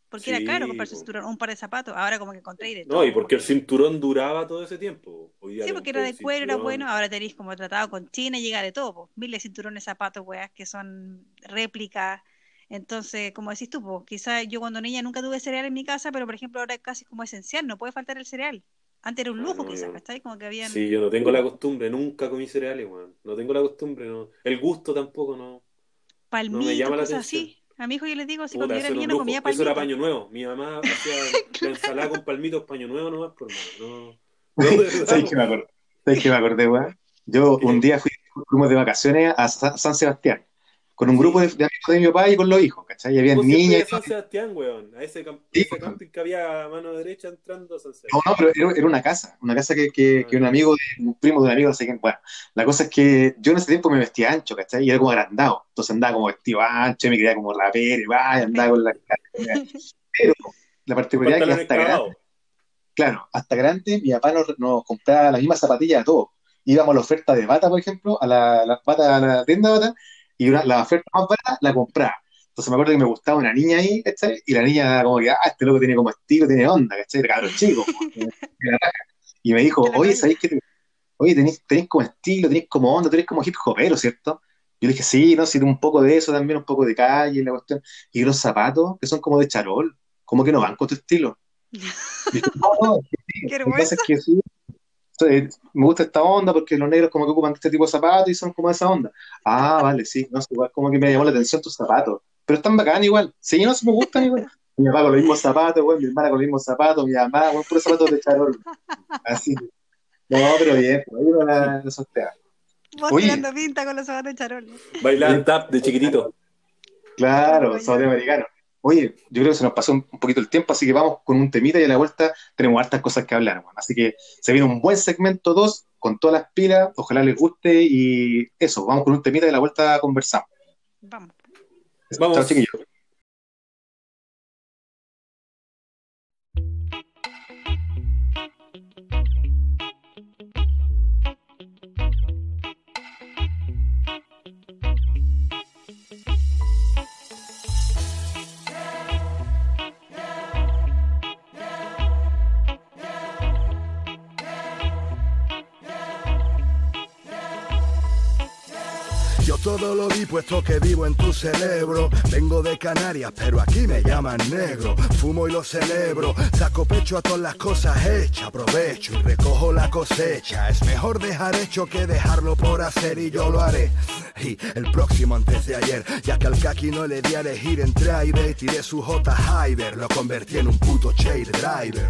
Porque era caro comprarse un cinturón un par de zapatos. Ahora como que encontré de No, todo. y porque el cinturón duraba todo ese tiempo. Hoy Sí, porque era de cuero, era bueno. Ahora tenéis como tratado con China llega de todo. po. Miles de cinturones, zapatos, weas, que son réplicas. Entonces, como decís tú, quizás yo cuando niña nunca tuve cereal en mi casa, pero por ejemplo ahora es casi como esencial, no puede faltar el cereal. Antes era un Ah, lujo, no, quizás, ¿cachai? Como que habían... Sí, yo no tengo la costumbre, nunca comí cereales, weón. No tengo la costumbre, no. El gusto tampoco, no. palmitos, llama la cosas atención. así. A mi hijo yo les digo, Puta, cuando era eso era niña un no comía Eso era paño nuevo. Mi mamá hacía la ensalada con palmitos, paño nuevo nomás, por mano. No, no, ¿Sabes qué me acordé? ¿Sabes qué me acordé, weón? Yo un día fui, fuimos de vacaciones a Sa- San Sebastián con un grupo de, de amigos de mi papá y con los hijos, ¿cachai? Y había niñas y. San Sebastián, weón. A ese, camp Sí, ese weón. camping que había a mano derecha entrando a San No, Sebastián. no, pero era, era una casa, una casa que, que, que un amigo, de, un primo de un amigo, no sé quién. Bueno, la cosa es que yo en ese tiempo me vestía ancho, ¿cachai? Y era como agrandado. Entonces andaba como vestido ancho, me quería como rapero, y vaya, andaba con la. Pero la particularidad es que hasta grande, claro, hasta grande, mi papá nos, nos compraba las mismas zapatillas a todos. Íbamos a la oferta de bata, por ejemplo, a la, la bata, a la tienda de bata, y una- la oferta más barata la compraba. Entonces me acuerdo que me gustaba una niña ahí, ¿cachai? Y la niña como que, ah, este loco tiene como estilo, tiene onda, ¿cachai? Cabrón chico. Y me dijo, oye. ¿sabéis que Oye, tenéis, tenéis como estilo, tenéis como onda, tenéis como hip hopero, ¿cierto? Yo le dije, sí, no, sí, un poco de eso también, un poco de calle, la cuestión. Y los zapatos, que son como de charol, como que no van con tu estilo. Y no, no, sí, Qué que sí, eh, me gusta esta onda porque los negros como que ocupan este tipo de zapatos y son como esa onda. Ah, vale, sí, no sé, igual como que me llamó la atención tus zapatos. Pero están bacán igual. Sí, no, sí me gustan igual. Mi papá con los mismos zapatos, güey, mi hermana con los mismos zapatos, mi mamá, güey, puros zapatos de charol. Así. No, pero bien, pues, ahí uno la, la sortea. Vos Oye. tirando pinta con los zapatos de charol. Bailaban tap de chiquitito. Claro, Oye. zapatos americanos. Oye, yo creo que se nos pasó un poquito el tiempo, así que vamos con un temita y a la vuelta tenemos hartas cosas que hablar. weón. Así que se viene un buen segmento 2 con todas las pilas, ojalá les guste y eso, vamos con un temita y a la vuelta conversamos. Vamos. Vamos. Chao, chiquillos. Todo lo di puesto que vivo en tu cerebro. Vengo de Canarias, pero aquí me llaman negro. Fumo y lo celebro. Saco pecho a todas las cosas hechas. Aprovecho y recojo la cosecha. Es mejor dejar hecho que dejarlo por hacer y yo lo haré. Y el próximo antes de ayer, ya que al kaki no le di a elegir entre aire, tiré su J Hyder, lo convertí en un puto shade driver.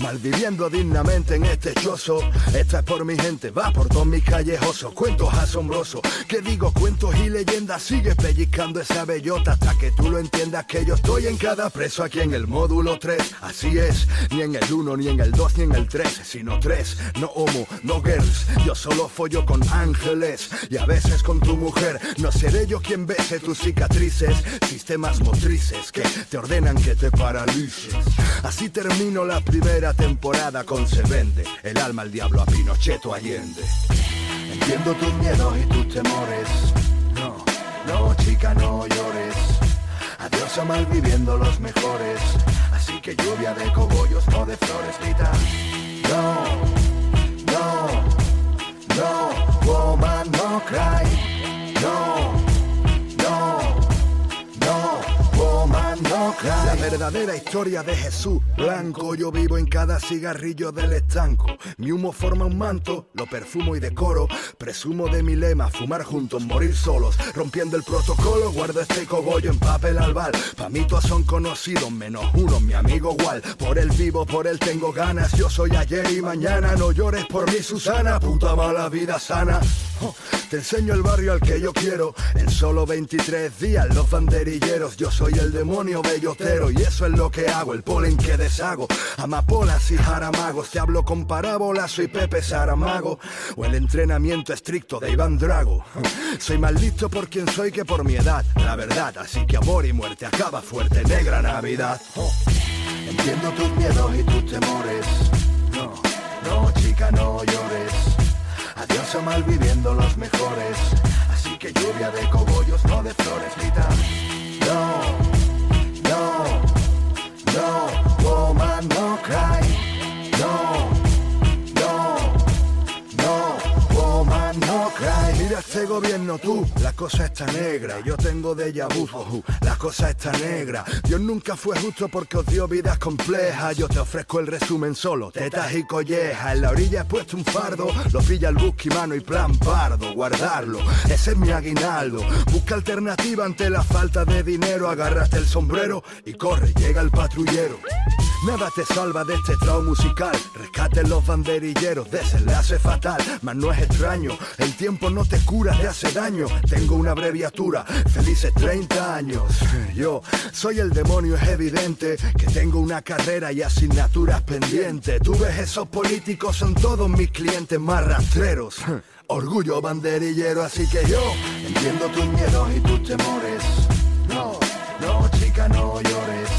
Malviviendo dignamente en este chozo, esta es por mi gente, va por todos mis callejosos, cuentos asombrosos, que digo cuentos y leyendas, sigue pellizcando esa bellota hasta que tú lo entiendas que yo estoy en cada preso aquí en el módulo 3, así es, ni en el 1, ni en el 2, ni en el 3, sino 3, no homo, no girls, yo solo follo con ángeles. Y a veces con tu mujer, no seré yo quien bese tus cicatrices, sistemas motrices que te ordenan que te paralices. Así termino la primera temporada con Se Vende, el alma al diablo a Pinochet o Allende. Entiendo tus miedos y tus temores. No, no, chica, no llores. Adiós a malviviendo los mejores. Así que lluvia de cogollos, no de flores, grita. No, no, no, woman, no cry. No, La verdadera historia de Jesús blanco. Yo vivo en cada cigarrillo del estanco. Mi humo forma un manto, lo perfumo y decoro. Presumo de mi lema, fumar juntos, morir solos. Rompiendo el protocolo, guardo este cogollo en papel albal. Pa' mí todos son conocidos, menos uno, mi amigo igual. Por él vivo, por él tengo ganas. Yo soy ayer y mañana. No llores por mí, Susana, puta mala vida sana. Oh, Te enseño el barrio al que yo quiero. En solo 23 días los banderilleros. Yo soy el demonio bellotero y eso es lo que hago. El polen que deshago. Amapolas y jaramagos. Te hablo con parábolas, soy Pepe Saramago. O el entrenamiento estricto de Iván Drago. Soy más listo por quien soy que por mi edad. La verdad, así que amor y muerte acaba fuerte. Negra Navidad. Entiendo tus miedos y tus temores. No, no, chica, no llores. Adiós a mal viviendo los mejores. Así que lluvia de cogollos, no de flores, no, no, Mira este gobierno tú, la cosa está negra. Yo tengo de vu, la cosa está negra. Dios nunca fue justo porque os dio vidas complejas. Yo te ofrezco el resumen solo, tetas y collejas. En la orilla he puesto un fardo, lo pilla el busque mano y plan pardo, guardarlo. Ese es mi aguinaldo. Busca alternativa ante la falta de dinero. Agárrate el sombrero y corre, llega el patrullero. Nada te salva de este trao musical. Rescaten los banderilleros, desenlace fatal. Mas no es extraño, el tiempo no te cura, te hace daño. Tengo una abreviatura, felices 30 años. Yo soy el demonio, es evidente que tengo una carrera y asignaturas pendientes. Tú ves, esos políticos son todos mis clientes más rastreros. Orgullo banderillero, así que yo entiendo tus miedos y tus temores. No, no, chica, no llores.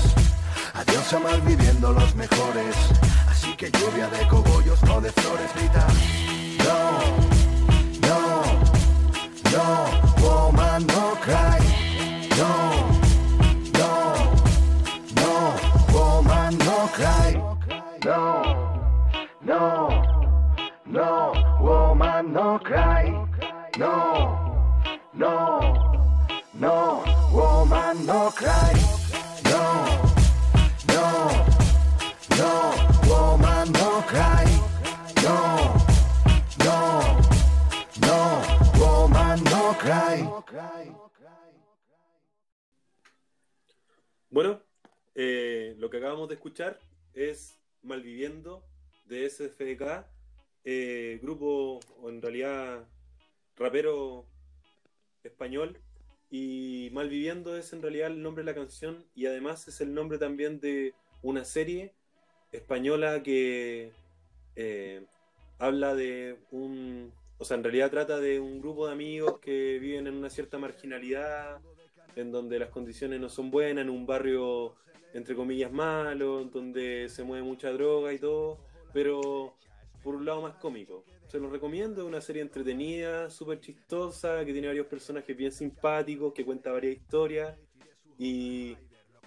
Adiós a mal viviendo los mejores. Así que lluvia de cogollos, no de flores, grita. No, no, woman, no cry. No, es Malviviendo de SFDK, eh, grupo, o en realidad rapero español. Y Malviviendo es en realidad el nombre de la canción y además es el nombre también de una serie española que eh, habla de un, o sea, en realidad trata de un grupo de amigos que viven en una cierta marginalidad, en donde las condiciones no son buenas, en un barrio entre comillas malo, donde se mueve mucha droga y todo, pero por un lado más cómico. Se los recomiendo, es una serie entretenida, súper chistosa, que tiene varios personajes bien simpáticos, que cuenta varias historias. Y,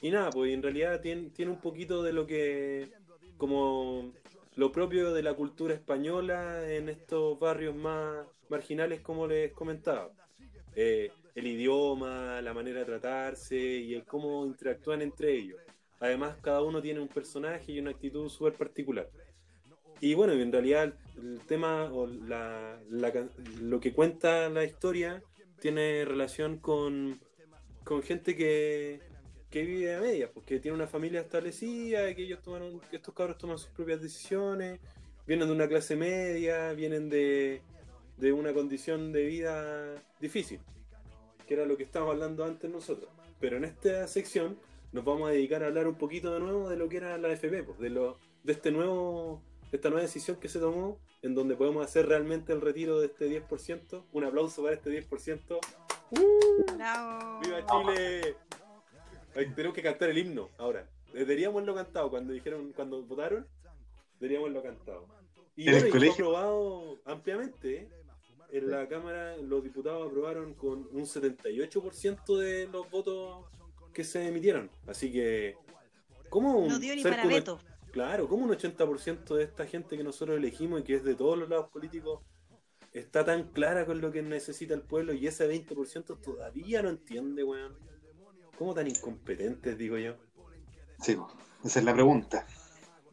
y nada, pues en realidad tiene, tiene un poquito de lo que, como lo propio de la cultura española en estos barrios más marginales, como les comentaba. Eh, el idioma, la manera de tratarse y el cómo interactúan entre ellos. Además, cada uno tiene un personaje y una actitud súper particular. Y bueno, en realidad el tema o lo que cuenta la historia tiene relación con, con gente que, que vive a medias, porque tiene una familia establecida, que ellos tomaron, que estos cabros toman sus propias decisiones, vienen de una clase media, vienen de, de una condición de vida difícil, que era lo que estábamos hablando antes nosotros. Pero en esta sección nos vamos a dedicar a hablar un poquito de nuevo de lo que era la FP, pues, de lo, de este nuevo de esta nueva decisión que se tomó, en donde podemos hacer realmente el retiro de este 10%. Un aplauso para este 10%. Bravo. ¡Viva Chile! Ay, tenemos que cantar el himno ahora. Deberíamos haberlo cantado cuando dijeron, cuando votaron, deberíamos haberlo cantado. Y ¿En el bueno, y fue colegio? aprobado ampliamente. ¿eh? En la Cámara los diputados aprobaron con un 78% de los votos que se emitieron. Así que, ¿cómo un No dio ni para un- veto. Claro, como un 80% de esta gente que nosotros elegimos y que es de todos los lados políticos está tan clara con lo que necesita el pueblo y ese 20% todavía no entiende, weón? ¿Cómo tan incompetentes, digo yo? Sí, esa es la pregunta.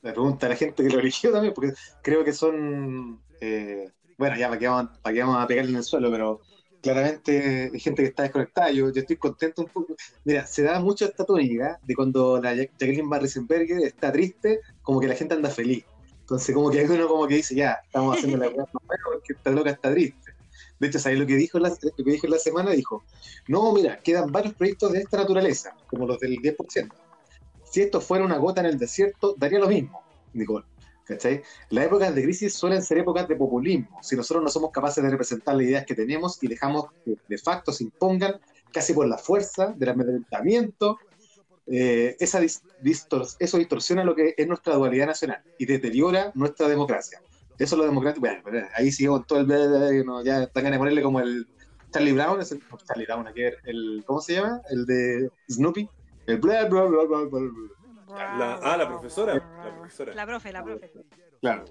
La pregunta a la gente que lo eligió también, porque creo que son. eh, bueno, ya para qué, vamos, para qué vamos a pegarle en el suelo, pero claramente hay gente que está desconectada. Yo, yo estoy contento un poco. Mira, se da mucho esta tónica de cuando la Jacqueline Van Riesenberger está triste, como que la gente anda feliz. Entonces, como que uno como que dice, ya, estamos haciendo la cosa porque esta loca está triste. De hecho, ¿sabes lo que dijo lo que dijo la semana? Dijo, no, mira, quedan varios proyectos de esta naturaleza, como los del 10%. Si esto fuera una gota en el desierto, daría lo mismo, Nicole. ¿Cachai? Las épocas de crisis suelen ser épocas de populismo. Si nosotros no somos capaces de representar las ideas que tenemos y dejamos que de facto se impongan casi por la fuerza del amedrentamiento, eh, eso distorsiona lo que es nuestra dualidad nacional y deteriora nuestra democracia. Eso es lo democrático. Bueno, ahí sigue con todo el. no, ya están ganas ponerle como el. Charlie Brown, es el, Charlie Brown, el, ¿cómo se llama? El de Snoopy. El bla, bla, bla, bla, bla, bla. La- ah, la profesora. La profesora. La profe, la profe. Claro.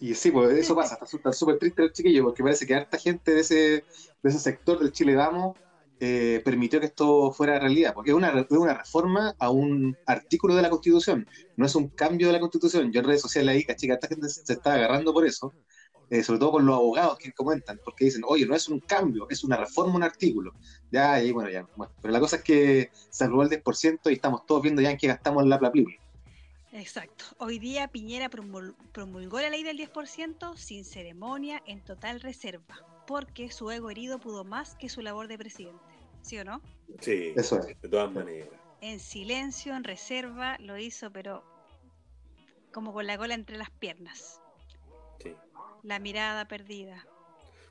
Y sí, pues eso pasa, está súper triste el chiquillo, porque parece que harta gente de ese, de ese sector del Chile Vamos eh, permitió que esto fuera realidad, porque es una, es una reforma a un artículo de la Constitución, no es un cambio de la Constitución. Yo en redes sociales ahí, caché harta gente se está agarrando por eso, eh, sobre todo con los abogados que comentan, porque dicen, oye, no es un cambio, es una reforma un artículo. Ya, y bueno, ya. Bueno, pero la cosa es que se aprobó el 10% y estamos todos viendo ya en qué gastamos la plaplible. Exacto. Hoy día Piñera promul- promulgó la ley del 10% sin ceremonia, en total reserva, porque su ego herido pudo más que su labor de presidente. ¿Sí o no? Sí, Eso es. de todas maneras. En silencio, en reserva, lo hizo, pero como con la cola entre las piernas. La mirada perdida.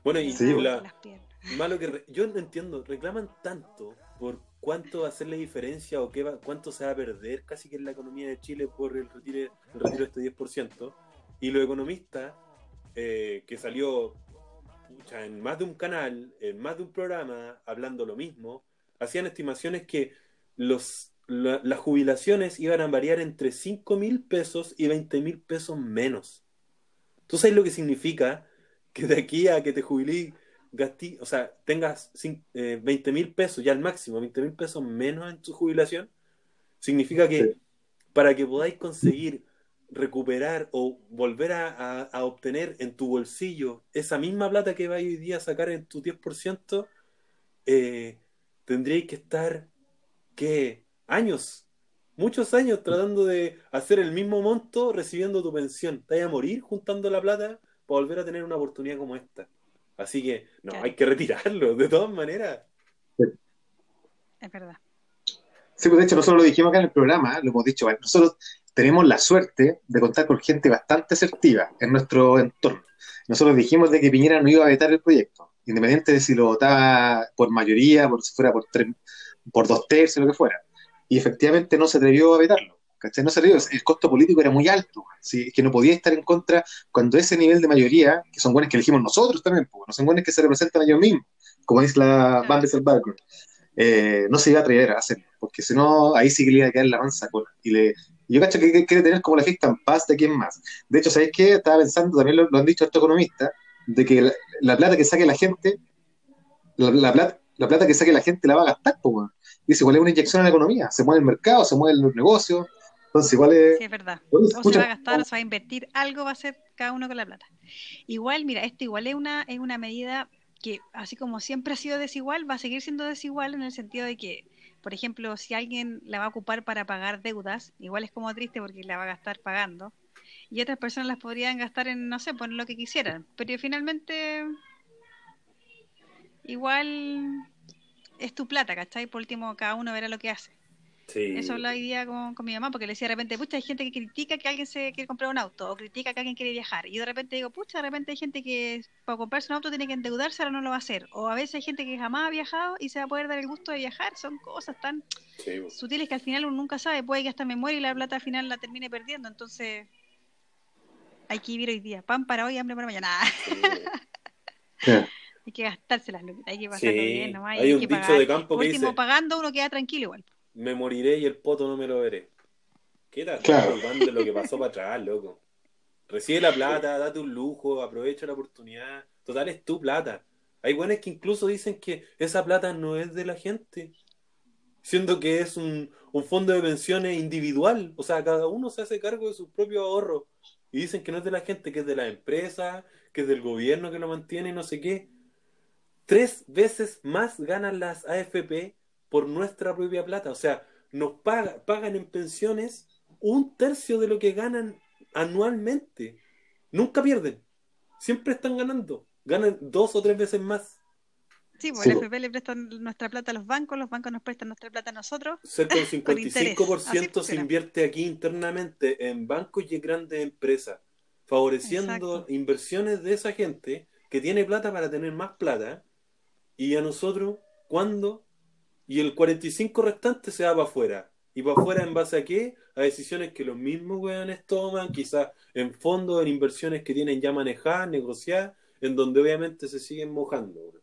Bueno, y Sí, la, las piernas. malo que re- yo no entiendo, reclaman tanto por cuánto va a ser la diferencia o qué va, cuánto se va a perder casi que en la economía de Chile por el retiro, el retiro de este 10%. Y los economistas, eh, que salió pucha, en más de un canal, en más de un programa, hablando lo mismo, hacían estimaciones que los, la- las jubilaciones iban a variar entre 5 mil pesos y 20 mil pesos menos. ¿Tú sabes lo que significa que de aquí a que te jubilí, gastí, o sea, tengas cin- eh, 20 mil pesos, ya al máximo, 20 mil pesos menos en tu jubilación? Significa que Sí. para que podáis conseguir recuperar o volver a, a- a obtener en tu bolsillo esa misma plata que vais hoy día a sacar en tu 10%, eh, tendríais que estar, ¿qué? Años, muchos años tratando de hacer el mismo monto recibiendo tu pensión. Te vas a morir juntando la plata para volver a tener una oportunidad como esta. Así que, no, Claro. hay que retirarlo, de todas maneras. Es verdad. Sí, pues de hecho nosotros lo dijimos acá en el programa, lo hemos dicho, nosotros tenemos la suerte de contar con gente bastante asertiva en nuestro entorno. Nosotros dijimos de que Piñera no iba a vetar el proyecto, independiente de si lo votaba por mayoría, por si fuera por, tres, por dos tercios, lo que fuera. Y efectivamente no se atrevió a vetarlo. ¿cachai? No se atrevió, el costo político era muy alto, ¿sí? que no podía estar en contra cuando ese nivel de mayoría, que son buenos que elegimos nosotros también, no son buenos que se representan ellos mismos, como dice la Van Background eh, no se iba a atrever a hacerlo, porque si no, ahí sí que le iba a caer la mansa cola. Y le, yo cacho que, quiere tener como la fiesta en paz de quién más. De hecho, ¿sabéis qué? Estaba pensando, también lo, lo han dicho estos economistas, de que la, la plata que saque la gente, la, la plata, la plata que saque la gente la va a gastar, pues, weón. Dice, igual es una inyección a la economía, se mueve el mercado, se mueven los negocios, entonces igual es... Sí, es verdad. O se va a gastar, o se va a invertir, algo va a hacer cada uno con la plata. Igual, mira, esto igual es una, es una medida que, así como siempre ha sido desigual, va a seguir siendo desigual en el sentido de que, por ejemplo, si alguien la va a ocupar para pagar deudas, igual es como triste porque la va a gastar pagando, y otras personas las podrían gastar en, no sé, poner lo que quisieran, pero finalmente igual es tu plata, ¿cachai? Por último, cada uno verá lo que hace. Sí. Eso hablaba hoy día con, con mi mamá, porque le decía de repente, pucha, hay gente que critica que alguien se quiere comprar un auto, o critica que alguien quiere viajar. Y de repente digo, pucha, de repente hay gente que para comprarse un auto tiene que endeudarse, ahora no lo va a hacer. O a veces hay gente que jamás ha viajado y se va a poder dar el gusto de viajar. Son cosas tan Sí, sutiles que al final uno nunca sabe. Puede que hasta me muera y la plata al final la termine perdiendo. Entonces, hay que vivir hoy día. Pan para hoy, hambre para mañana. Sí. Hay que gastárselas, Lupita. Hay que pasarlo Sí, bien nomás. hay un que dicho pagar. de campo que último, dice- pagando uno queda tranquilo igual. Me moriré y el poto no me lo veré. ¿Qué tal? Claro. de lo que pasó para atrás, loco. Recibe la plata, date un lujo, aprovecha la oportunidad. Total, es tu plata. Hay buenos que incluso dicen que esa plata no es de la gente. Siendo que es un, un fondo de pensiones individual. O sea, cada uno se hace cargo de sus propios ahorros. Y dicen que no es de la gente, que es de la empresa, que es del gobierno que lo mantiene y no sé qué. Tres veces más ganan las AFP por nuestra propia plata. O sea, nos paga, pagan en pensiones un tercio de lo que ganan anualmente. Nunca pierden. Siempre están ganando. ganan dos o tres veces más. Sí, pues Sí, la. FP le prestan nuestra plata a los bancos, los bancos nos prestan nuestra plata a nosotros. Cerca del Con interés. 55% Así se invierte aquí internamente en bancos y en grandes empresas, favoreciendo Exacto. inversiones de esa gente que tiene plata para tener más plata. Y a nosotros, ¿cuándo? Y el 45 restante se va para afuera. ¿Y para afuera en base a qué? A decisiones que los mismos weones toman, quizás en fondos, en inversiones que tienen ya manejadas, negociadas, en donde obviamente se siguen mojando. weón.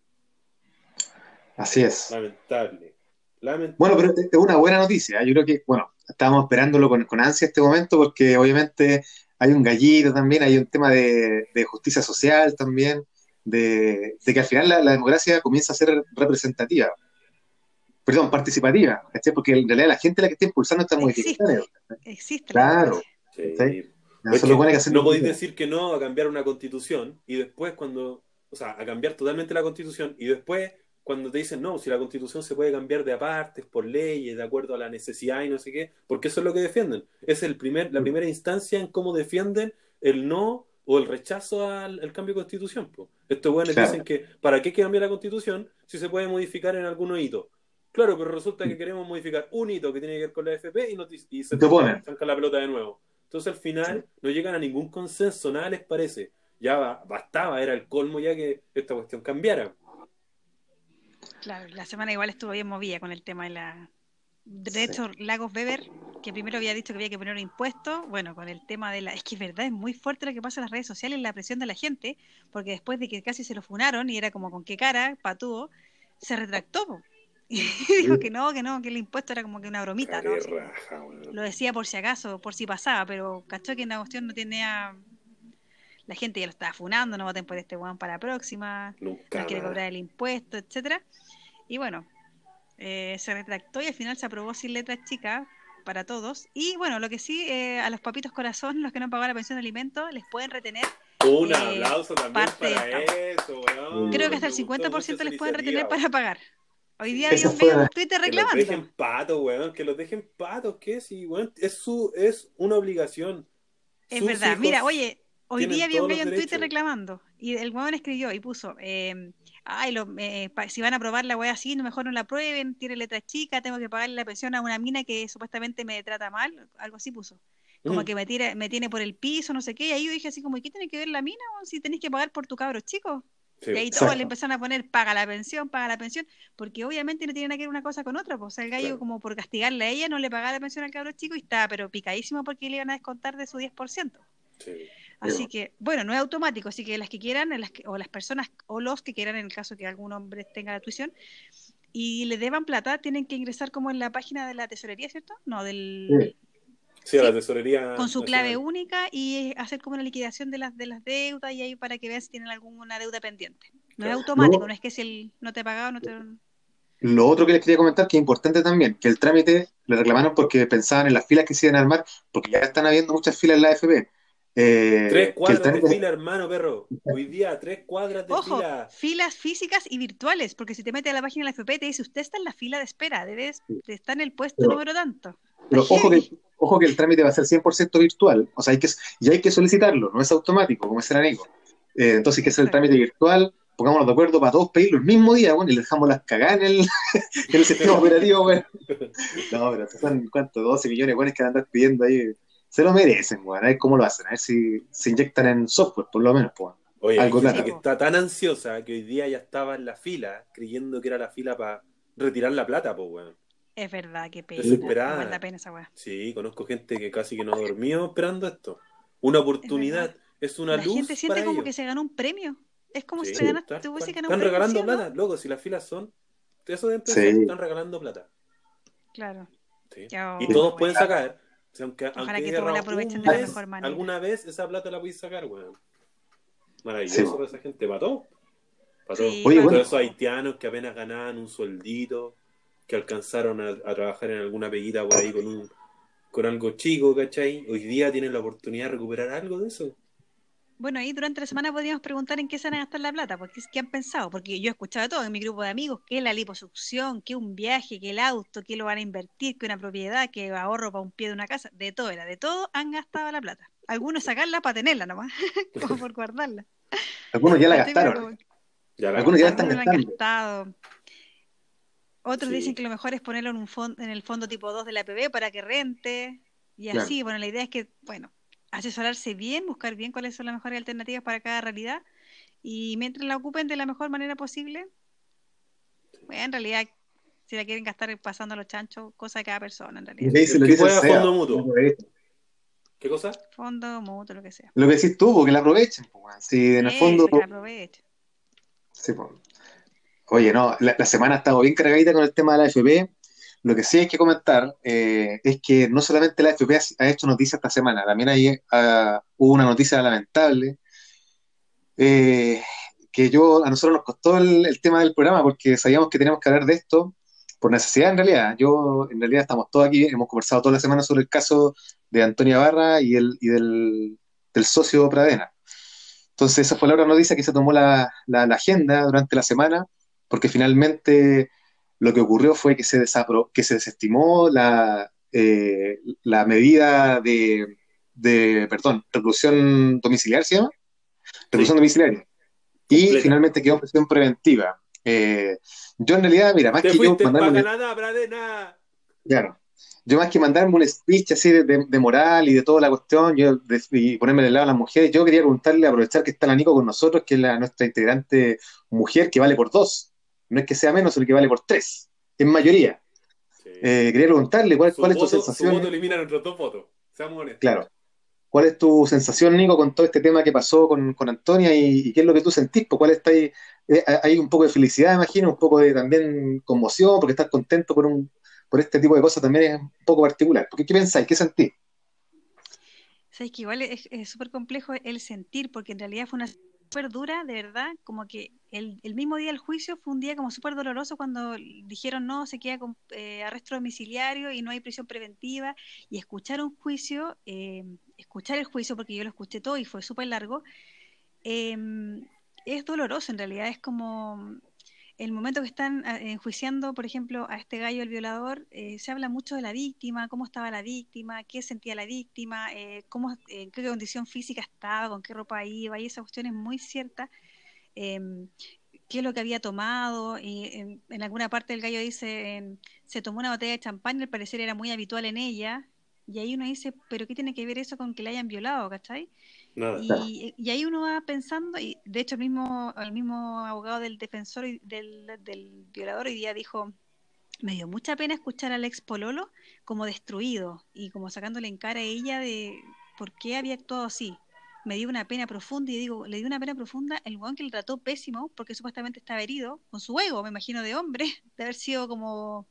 Así es. Lamentable. Lamentable. Bueno, pero es una buena noticia. ¿eh? Yo creo que, bueno, estábamos esperándolo con, con ansia este momento porque obviamente hay un gallito también, hay un tema de, de justicia social también, de, de que al final la, la democracia comienza a ser representativa. Perdón, participativa, ¿cachai? Porque en realidad la gente es la que está impulsando estas Existe. modificaciones. Existe. la Claro. Sí. hacer- no podéis decir que no a cambiar una constitución y después cuando, o sea, a cambiar totalmente la constitución y después cuando te dicen no, si la constitución se puede cambiar de apartes, por leyes, de acuerdo a la necesidad y no sé qué, porque eso es lo que defienden. Es el primer, la primera instancia en cómo defienden el no o el rechazo al, al cambio de constitución. po. Estos buenos Claro. dicen que ¿para qué cambia la constitución si se puede modificar en algunos hitos? Claro, pero resulta que queremos modificar un hito que tiene que ver con la FP y, no, y se sacan la pelota de nuevo. Entonces al final no llegan a ningún consenso, nada les parece. Ya ba- bastaba, era el colmo ya que esta cuestión cambiara. Claro, la semana igual estuvo bien movida con el tema de la... De Sí. hecho, Lagos Weber, que primero había dicho que había que poner un impuesto, bueno, con el tema de la... Es que es verdad, es muy fuerte lo que pasa en las redes sociales, la presión de la gente, porque después de que casi se lo funaron y era como con qué cara, patúo, se retractó. po. Y dijo que no, que no, que el impuesto era como que una bromita, ¿no? Raja. Lo decía por si acaso, por si pasaba, pero cachó que la cuestión no tenía... La gente ya lo estaba funando, no voten por este weón para la próxima Nunca no quiere cobrar el impuesto, etcétera. Y bueno, eh, se retractó y al final se aprobó sin letras chicas para todos. Y bueno, lo que sí, eh, a los papitos corazón, los que no han pagado la pensión de alimentos, les pueden retener. Un eh, aplauso también parte para eso, weón. Creo que hasta el Me gustó 50% mucho esa les pueden retener para pagar. Hoy día había un video en Twitter Que los reclamando. dejen patos, weón, que los dejen patos, ¿qué? Si, weón, es su, es una obligación. Es Sus verdad. Mira, oye, hoy día había un gallo en Twitter reclamando. Y el weón escribió y puso, eh, ay, lo- eh, pa- si van a aprobar la weá así, no mejor no la aprueben, tiene letra chica, tengo que pagarle la pensión a una mina que supuestamente me trata mal, algo así puso. Como Mm. que me tira, me tiene por el piso, no sé qué, y ahí yo dije así como, ¿y qué tiene que ver la mina, weón, si tenéis que pagar por tu cabro chico? Sí. Y ahí todos le empezaron a poner, paga la pensión, paga la pensión, porque obviamente no tiene nada que ver una cosa con otra, pues o sea, el gallo Claro. como por castigarle a ella no le pagaba la pensión al cabro chico y estaba pero picadísimo porque le iban a descontar de su 10%. Sí. Así que, bueno, no es automático, así que las que quieran, las que- o las personas, o los que quieran, en el caso que algún hombre tenga la tuición, y le deban plata, tienen que ingresar como en la página de la tesorería, ¿cierto? No, del Sí. Sí, a la tesorería. con su clave nacional. única y hacer como una liquidación de las de las deudas y ahí para que vean si tienen alguna deuda pendiente. No es automático, no es que si el, no te he pagado, no te... Lo otro que les quería comentar, que es importante también, que el trámite le reclamaron porque pensaban en las filas que se iban a armar, porque ya están habiendo muchas filas en la AFP. Eh, Tres que el cuadras de fila, hermano, perro. Hoy día, tres cuadras de Ojo, fila. filas físicas y virtuales, porque si te metes a la página de la FP te dice, usted está en la fila de espera, debes de estar en el puesto Pero- número tanto. Pero Está ojo que, ojo que el trámite va a ser 100% virtual, o sea, hay que, y hay que solicitarlo, no es automático, como decía Nico. Eh, entonces hay que hacer el trámite virtual, pongámonos de acuerdo para todos pedirlo el mismo día, bueno, y le dejamos las cagadas en el, en el sistema operativo, bueno. No, pero son, ¿cuánto? 12 millones, bueno, que van a andar pidiendo ahí. Se lo merecen, bueno, a ver cómo lo hacen, a ver si se inyectan en software, por lo menos, pues. Oye, Algo que está tan ansiosa que hoy día ya estaba en la fila, creyendo que era la fila para retirar la plata, pues, weón. Es verdad, qué pena. Desesperada. pena esa weá. Sí, conozco gente que casi que no ha dormido esperando esto. Una oportunidad, es, una La luz gente siente para como ellos. que se ganó un premio. Es como Sí, si te ganaste, tal te hubiese ganado un Están premio, regalando ¿sí o no? plata, loco, si las filas son, eso de empezar, Sí. están regalando plata. Claro. Sí. Y todos bueno. pueden sacar. O sea, aunque, Ojalá aunque que todos la aprovechen de la mejor manera. Alguna vez esa plata la podéis sacar, weón. Maravilloso Sí. para esa gente, para todo. Para Sí, todo. Oye, Todos bueno. esos haitianos que apenas ganaban un sueldito, que alcanzaron a, a trabajar en alguna peguita por ahí con un con algo chico, ¿cachai? Hoy día tienen la oportunidad de recuperar algo de eso. Bueno, ahí durante la semana podríamos preguntar en qué se van a gastar la plata, porque qué han pensado, porque yo he escuchado todo en mi grupo de amigos, que la liposucción, que un viaje, que el auto, que lo van a invertir, que una propiedad, que ahorro para un pie de una casa, de todo era, de todo han gastado la plata. Algunos sacarla para tenerla nomás, como por guardarla. Algunos ya la gastaron. como- Ya la- Algunos ya la están han gastando. gastado. Otros Sí. dicen que lo mejor es ponerlo en un fondo, en el fondo tipo 2 de la APB para que rente. Y Claro. así, bueno, la idea es que, bueno, asesorarse bien, buscar bien cuáles son las mejores alternativas para cada realidad. Y mientras la ocupen de la mejor manera posible, bueno, en realidad, si la quieren gastar pasando a los chanchos, cosa de cada persona, en realidad. que lo que que SEA, fondo mutuo. que. ¿Qué cosa? Fondo, mutuo, lo que sea. Lo que decís tú, porque la aprovechen. Si en el fondo. que la aprovechen. Sí, po. Oye, no, la, la semana ha estado bien cargadita con el tema de la AFP. Lo que sí hay que comentar eh, es que no solamente la AFP ha, hecho noticias esta semana, también hay, ah, hubo una noticia lamentable eh, que yo a nosotros nos costó el, el tema del programa porque sabíamos que teníamos que hablar de esto por necesidad en realidad. Yo, en realidad, estamos todos aquí, hemos conversado toda la semana sobre el caso de Antonia Barra y, el, y del, del socio Pradena. Entonces, esa fue la otra noticia que se tomó la- la agenda durante la semana, porque finalmente lo que ocurrió fue que se, desapro- que se desestimó la, eh, la medida de, de, perdón, reclusión domiciliaria, ¿se llama? Reclusión domiciliaria. Y Completa. finalmente quedó en prisión preventiva. Eh, yo en realidad, mira, más Te que yo mandarme Pradena. Claro. Yo más que mandarme un speech así de, de- de moral y de toda la cuestión, yo de- y ponerme del lado de las mujeres, yo quería preguntarle, aprovechar que está la Nico con nosotros, que es la, nuestra integrante mujer, que vale por dos. No es que sea menos, sino que vale por tres, en mayoría. Sí. Eh, quería preguntarle cuál, su, cuál es tu voto, su sensación. voto elimina nuestras dos votos. Seamos honestos. Claro. ¿Cuál es tu sensación, Nico, con todo este tema que pasó con, con Antonia y, y qué es lo que tú sentís? Pues, ¿Cuál está ahí? Eh, hay un poco de felicidad, imagino, un poco de también conmoción, porque estás contento por un por este tipo de cosas también es un poco particular. Porque, ¿Qué pensáis? ¿Qué sentís? Sabes que igual es es súper complejo el sentir, porque en realidad fue una súper dura, de verdad, como que el, el mismo día del juicio fue un día como súper doloroso cuando dijeron no, se queda con eh, arresto domiciliario y no hay prisión preventiva, y escuchar un juicio, eh, escuchar el juicio, porque yo lo escuché todo y fue súper largo, eh, es doloroso en realidad, es como el momento que están eh, enjuiciando, por ejemplo, a este gallo, el violador, eh, se habla mucho de la víctima, cómo estaba la víctima, qué sentía la víctima, eh, cómo, en qué condición física estaba, con qué ropa iba, y esa cuestión es muy cierta. Eh, qué es lo que había tomado, y en, en alguna parte el gallo dice, en, se tomó una botella de champán al parecer era muy habitual en ella, y ahí uno dice, pero ¿qué tiene que ver eso con que la hayan violado, cachai? Nada. Y, y ahí uno va pensando, y de hecho el mismo, el mismo abogado del defensor y del, del violador hoy día dijo, me dio mucha pena escuchar al ex Pololo como destruido y como sacándole en cara a ella de por qué había actuado así. Me dio una pena profunda y digo, le dio una pena profunda el weón que le trató pésimo porque supuestamente estaba herido con su ego, me imagino, de hombre, de haber sido como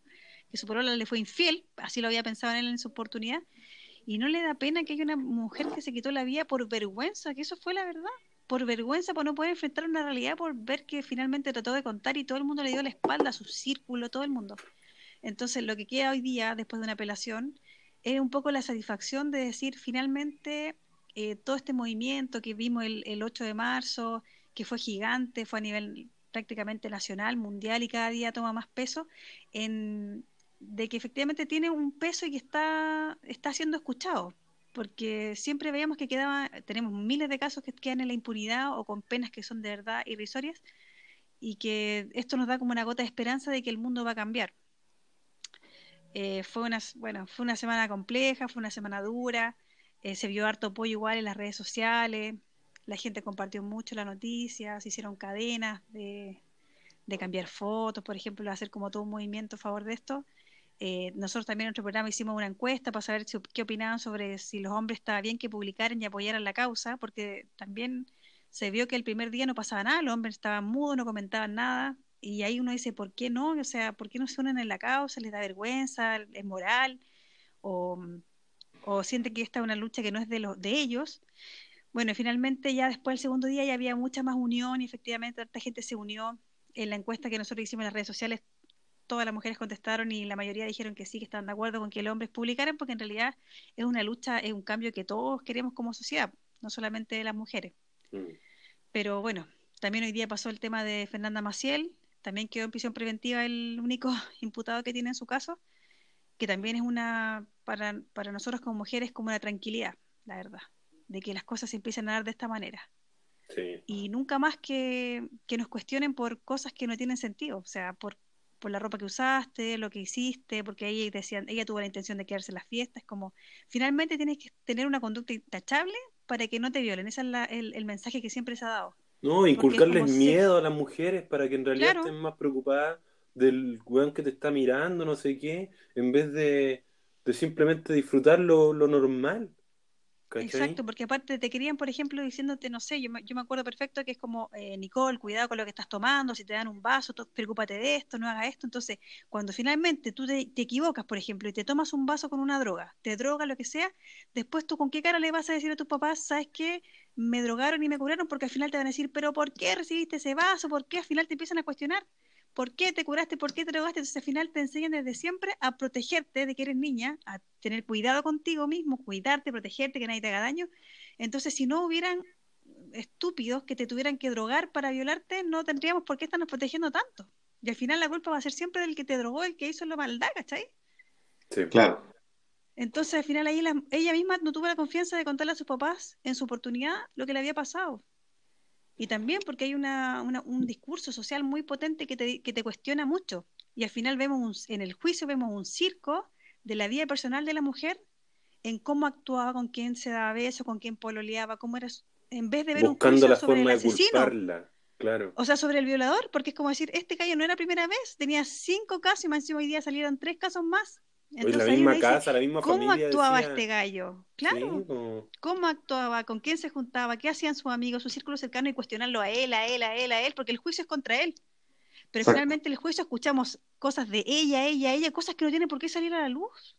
que su polola le fue infiel, así lo había pensado en él en su oportunidad, y no le da pena que haya una mujer que se quitó la vida por vergüenza, que eso fue la verdad, por vergüenza, por no poder enfrentar una realidad, por ver que finalmente trató de contar y todo el mundo le dio la espalda, a su círculo, todo el mundo. Entonces, lo que queda hoy día, después de una apelación, es un poco la satisfacción de decir, finalmente, eh, todo este movimiento que vimos el, el 8 de marzo, que fue gigante, fue a nivel prácticamente nacional, mundial y cada día toma más peso, en, de que efectivamente tiene un peso y que está, está siendo escuchado. Porque siempre veíamos que quedaba, tenemos miles de casos que quedan en la impunidad o con penas que son de verdad irrisorias y que esto nos da como una gota de esperanza de que el mundo va a cambiar. Eh, fue, una, bueno, fue una semana compleja, fue una semana dura, eh, se vio harto apoyo igual en las redes sociales, la gente compartió mucho la noticia, se hicieron cadenas de, de cambiar fotos, por ejemplo, hacer como todo un movimiento a favor de esto. Eh, nosotros también en nuestro programa hicimos una encuesta para saber si, qué opinaban sobre si los hombres estaba bien que publicaran y apoyaran la causa, porque también se vio que el primer día no pasaba nada, los hombres estaban mudos, no comentaban nada, y ahí uno dice, ¿por qué no? O sea, ¿por qué no se unen en la causa? ¿Les da vergüenza? ¿Es moral? ¿O, o sienten que esta es una lucha que no es de, los, de ellos? Bueno, finalmente ya después del segundo día ya había mucha más unión y efectivamente harta gente se unió. En la encuesta que nosotros hicimos en las redes sociales, todas las mujeres contestaron y la mayoría dijeron que sí, que estaban de acuerdo con que los hombres publicaran, porque en realidad es una lucha, es un cambio que todos queremos como sociedad, no solamente las mujeres. Mm. Pero bueno, también hoy día pasó el tema de Fernanda Maciel, también quedó en prisión preventiva el único imputado que tiene en su caso, que también es una, para, para nosotros como mujeres, como una tranquilidad, la verdad, de que las cosas se empiezan a dar de esta manera. Sí. y nunca más que, que nos cuestionen por cosas que no tienen sentido, o sea, por, por la ropa que usaste, lo que hiciste, porque ella decían, ella tuvo la intención de quedarse en las fiestas, como finalmente tienes que tener una conducta intachable para que no te violen, ese es la- el, el mensaje que siempre se ha dado. No, es inculcarles miedo a las mujeres para que en realidad Claro. estén más preocupadas del weón que te está mirando, no sé qué, en vez de, de simplemente disfrutar lo, lo normal. Exacto, porque aparte te querían, por ejemplo, diciéndote, no sé, yo me, yo me acuerdo perfecto que es como, eh, Nicole, cuidado con lo que estás tomando, si te dan un vaso, tú preocúpate de esto, no hagas esto. Entonces, cuando finalmente tú te, te equivocas, por ejemplo, y te tomas un vaso con una droga, te droga, lo que sea, después tú con qué cara le vas a decir a tus papás, sabes qué, me drogaron y me curaron, porque al final te van a decir, pero ¿por qué recibiste ese vaso? ¿Por qué? Al final te empiezan a cuestionar. ¿Por qué te curaste? ¿Por qué te drogaste? Entonces al final te enseñan desde siempre a protegerte de que eres niña, a tener cuidado contigo mismo, cuidarte, protegerte, que nadie te haga daño. Entonces si no hubieran estúpidos que te tuvieran que drogar para violarte, no tendríamos por qué estarnos protegiendo tanto. Y al final la culpa va a ser siempre del que te drogó, el que hizo la maldad, ¿cachai? Sí. Claro. Entonces al final ahí la- ella misma no tuvo la confianza de contarle a sus papás en su oportunidad lo que le había pasado. Y también porque hay una, una- un discurso social muy potente que te, que te cuestiona mucho. Y al final vemos un- en el juicio vemos un circo de la vida personal de la mujer en cómo actuaba, con quién se daba besos, con quién pololeaba, cómo era, en vez de ver un Buscando juicio la sobre el forma asesino, culparla. Claro. o sea, sobre el violador, porque es como decir, este gallo no era primera vez, tenía cinco casos y más encima hoy día salieron tres casos más. Oye, Entonces la misma dice, casa, la misma ¿cómo familia actuaba decía- este gallo? Claro, Sí, cómo actuaba, con quién se juntaba, qué hacían sus amigos, su círculo cercano y cuestionarlo a él, a él, a él, a él, porque el juicio es contra él. Pero Exacto. finalmente en el juicio escuchamos cosas de ella, ella, ella, cosas que no tienen por qué salir a la luz.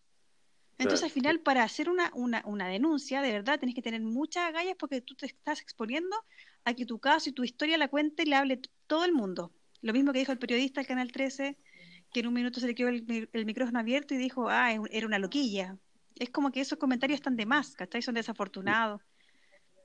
Entonces al final para hacer una, una, una denuncia, de verdad, tienes que tener muchas agallas porque tú te estás exponiendo a que tu caso y tu historia la cuente y la hable todo el mundo. Lo mismo que dijo el periodista del Canal 13, que en un minuto se le quedó el, mi- el micrófono abierto y dijo, ah, era una loquilla. Es como que esos comentarios están de más, ¿cachai? Son desafortunados.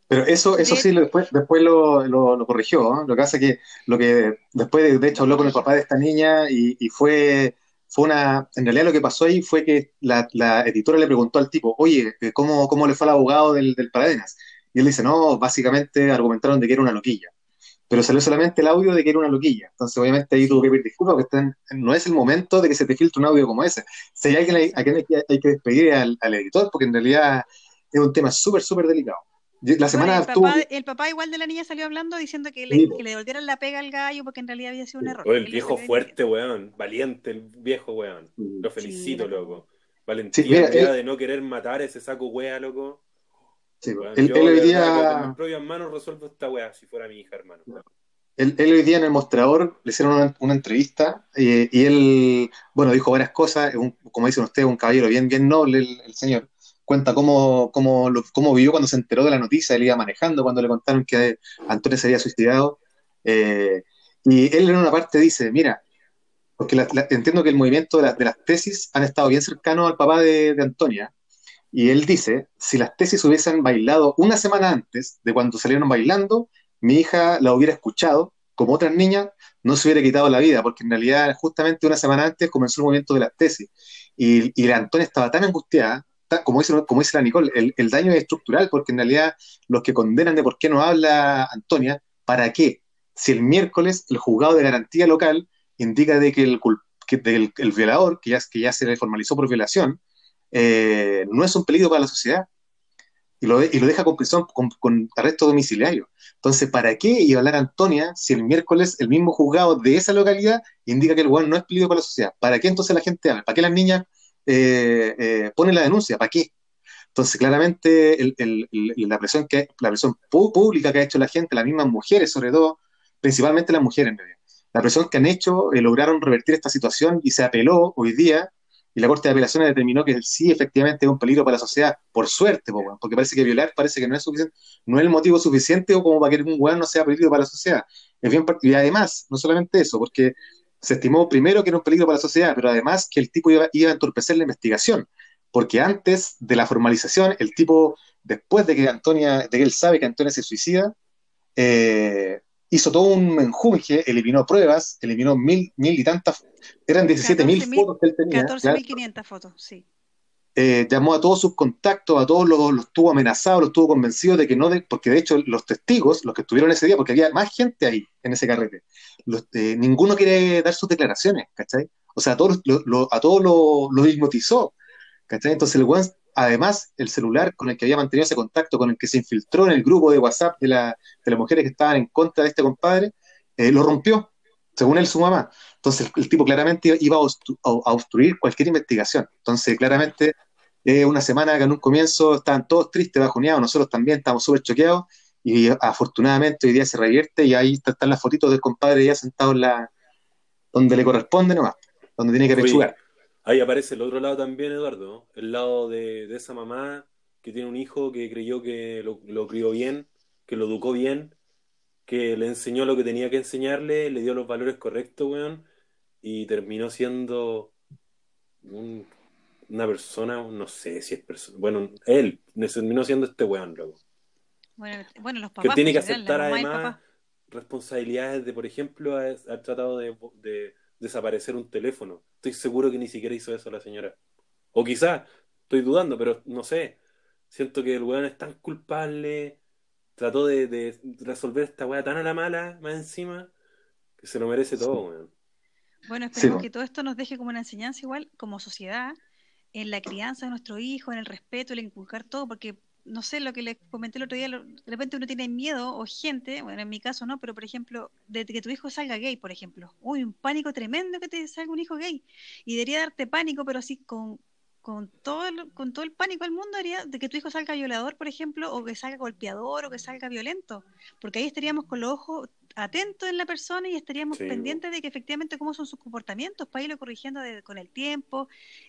Pero eso, eso sí, después, después lo, lo, lo corrigió. ¿no? Lo que pasa es que, lo que después, de, hecho, habló con el papá de esta niña y, y fue, fue una. En realidad, lo que pasó ahí fue que la, la editora le preguntó al tipo, oye, eh, ¿cómo, cómo le fue al abogado del, del Paradenas? Y él dice, no, básicamente argumentaron de que era una loquilla. Pero salió solamente el audio de que era una loquilla. Entonces, obviamente, ahí tuvo que pedir disculpas porque están- no es el momento de que se te filtre un audio como ese. Si hay alguien a quien hay que, hay que despedir al, al editor, porque en realidad es un tema súper, súper delicado. La semana Bueno, el, tuvo- papá, el papá igual de la niña salió hablando diciendo que le, Sí. que le devolvieran la pega al gallo porque en realidad había sido un error. El viejo fuerte, weón. Valiente el viejo, weón. Lo felicito, loco. Valentía Sí, mira, él- de no querer matar ese saco wea, loco. Sí, él, yo, él hoy día, con mis propias manos resuelvo esta wea si fuera mi hija, hermano. él, él hoy día en el mostrador le hicieron una, una entrevista eh, y él, bueno, dijo varias cosas, un- como dicen ustedes, un caballero bien, bien noble el, el señor. Cuenta cómo, cómo, lo- cómo vivió cuando se enteró de la noticia, él iba manejando cuando le contaron que Antonio se había suicidado. eh, y él en una parte dice, mira, porque la- la- entiendo que el movimiento de, la- de las tesis han estado bien cercanos al papá de, de Antonia. Y él dice, si las tesis hubiesen bailado una semana antes de cuando salieron bailando, mi hija la hubiera escuchado, como otras niñas, no se hubiera quitado la vida, porque en realidad justamente una semana antes comenzó el movimiento de las tesis. Y, y la Antonia estaba tan angustiada, como dice, como dice la Nicole, el, el daño es estructural, porque en realidad los que condenan de por qué no habla Antonia, ¿para qué? Si el miércoles el juzgado de garantía local indica de que el, que del- el violador, que ya, que ya se le formalizó por violación, eh, no es un peligro para la sociedad. Y lo, y lo deja con prisión, con, arresto domiciliario. Entonces, ¿para qué iba a hablar Antonia si el miércoles el mismo juzgado de esa localidad indica que el weón no es peligro para la sociedad? ¿Para qué entonces la gente habla? ¿Para qué las niñas eh, eh, ponen la denuncia? ¿Para qué? Entonces, claramente, el- la presión que la presión pública que ha hecho la gente, las mismas mujeres, sobre todo, principalmente las mujeres, la presión que han hecho eh, lograron revertir esta situación y se apeló hoy día y la Corte de Apelaciones determinó que sí, efectivamente, es un peligro para la sociedad, por suerte, porque parece que violar parece que no es suficiente, no es el motivo suficiente o como para que un weón no sea peligro para la sociedad. Y además, no solamente eso, porque se estimó primero que era un peligro para la sociedad, pero además que el tipo iba, iba a entorpecer la investigación, porque antes de la formalización, el tipo, después de que Antonia, de que él sabe que Antonia se suicida, eh, hizo todo un menjunje, eliminó pruebas, eliminó mil, mil y tantas, eran 17 mil 14.000 fotos que él tenía. claro. 14.500 fotos, sí. eh, llamó a todos sus contactos, a todos los, los tuvo amenazados, los tuvo convencidos de que no, de, porque de hecho los testigos, los que estuvieron ese día, porque había más gente ahí en ese carrete, los, eh, ninguno quiere dar sus declaraciones, ¿cachai? O sea, a todos, lo, lo, a todos los lo hipnotizó, ¿cachai? Entonces el weón, además, el celular con el que había mantenido ese contacto, con el que se infiltró en el grupo de WhatsApp de, la, de las mujeres que estaban en contra de este compadre, eh, lo rompió, según él, su mamá. Entonces, el tipo claramente iba a, obstru a obstruir cualquier investigación. Entonces, claramente, eh, una semana que en un comienzo estaban todos tristes, bajoneados, nosotros también estamos súper choqueados, y afortunadamente hoy día se revierte y ahí están las fotitos del compadre ya sentado en la donde le corresponde nomás, donde tiene que pechugar. Ahí aparece el otro lado también, Eduardo, ¿no? el lado de, de, esa mamá que tiene un hijo que creyó que lo, lo crió bien, que lo educó bien, que le enseñó lo que tenía que enseñarle, le dio los valores correctos, weón, y terminó siendo un, una persona, no sé si es persona, bueno, él terminó siendo este weón, loco. Bueno, bueno, los papás. Que tiene que aceptar además responsabilidades de, por ejemplo, haber tratado de, de, desaparecer un teléfono. Estoy seguro que ni siquiera hizo eso la señora. O quizás, estoy dudando, pero no sé. Siento que el weón es tan culpable, trató de, de resolver esta weá tan a la mala, más encima, que se lo merece todo, weón. Bueno, esperemos sí. que todo esto nos deje como una enseñanza igual, como sociedad, en la crianza de nuestro hijo, en el respeto, el inculcar todo, porque no sé lo que les comenté el otro día, de repente uno tiene miedo o gente, bueno, en mi caso no, pero por ejemplo, de que tu hijo salga gay, por ejemplo. Uy, un pánico tremendo que te salga un hijo gay. Y debería darte pánico, pero así con, con, todo, el, con todo el pánico del mundo, haría de que tu hijo salga violador, por ejemplo, o que salga golpeador, o que salga violento. Porque ahí estaríamos con los ojos atentos en la persona y estaríamos sí. pendientes de que efectivamente cómo son sus comportamientos para irlo corrigiendo de, con el tiempo.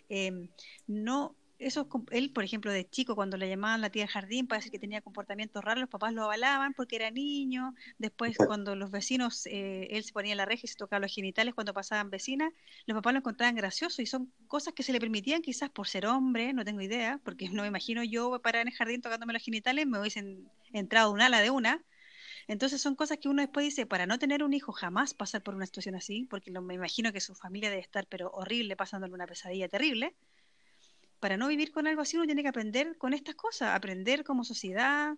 Eh, no eso él, por ejemplo, de chico, cuando le llamaban la tía del jardín para decir que tenía comportamientos raros, los papás lo avalaban porque era niño. Después, cuando los vecinos, eh, él se ponía en la reja y se tocaba los genitales cuando pasaban vecinas, los papás lo encontraban gracioso y son cosas que se le permitían quizás por ser hombre, no tengo idea, porque no me imagino yo parar en el jardín tocándome los genitales, me hubiesen entrado un ala de una. Entonces son cosas que uno después dice, para no tener un hijo jamás pasar por una situación así, porque lo, me imagino que su familia debe estar pero horrible, pasándole una pesadilla terrible para no vivir con algo así uno tiene que aprender con estas cosas, aprender como sociedad,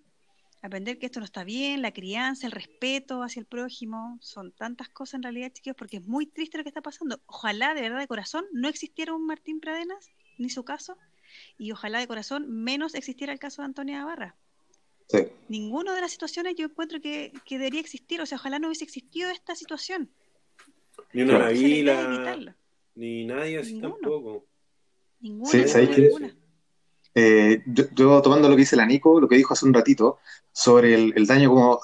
aprender que esto no está bien, la crianza, el respeto hacia el prójimo, son tantas cosas en realidad, chicos, porque es muy triste lo que está pasando. Ojalá de verdad de corazón no existiera un Martín Pradenas, ni su caso, y ojalá de corazón menos existiera el caso de Antonia Navarra. Sí. Ninguna de las situaciones yo encuentro que, que, debería existir, o sea, ojalá no hubiese existido esta situación. Ni una Navila, ni nadie así Ninguno. tampoco. Ninguna, sí, ¿sabéis que, eh, yo, yo, tomando lo que dice la Nico, lo que dijo hace un ratito, sobre el, el daño como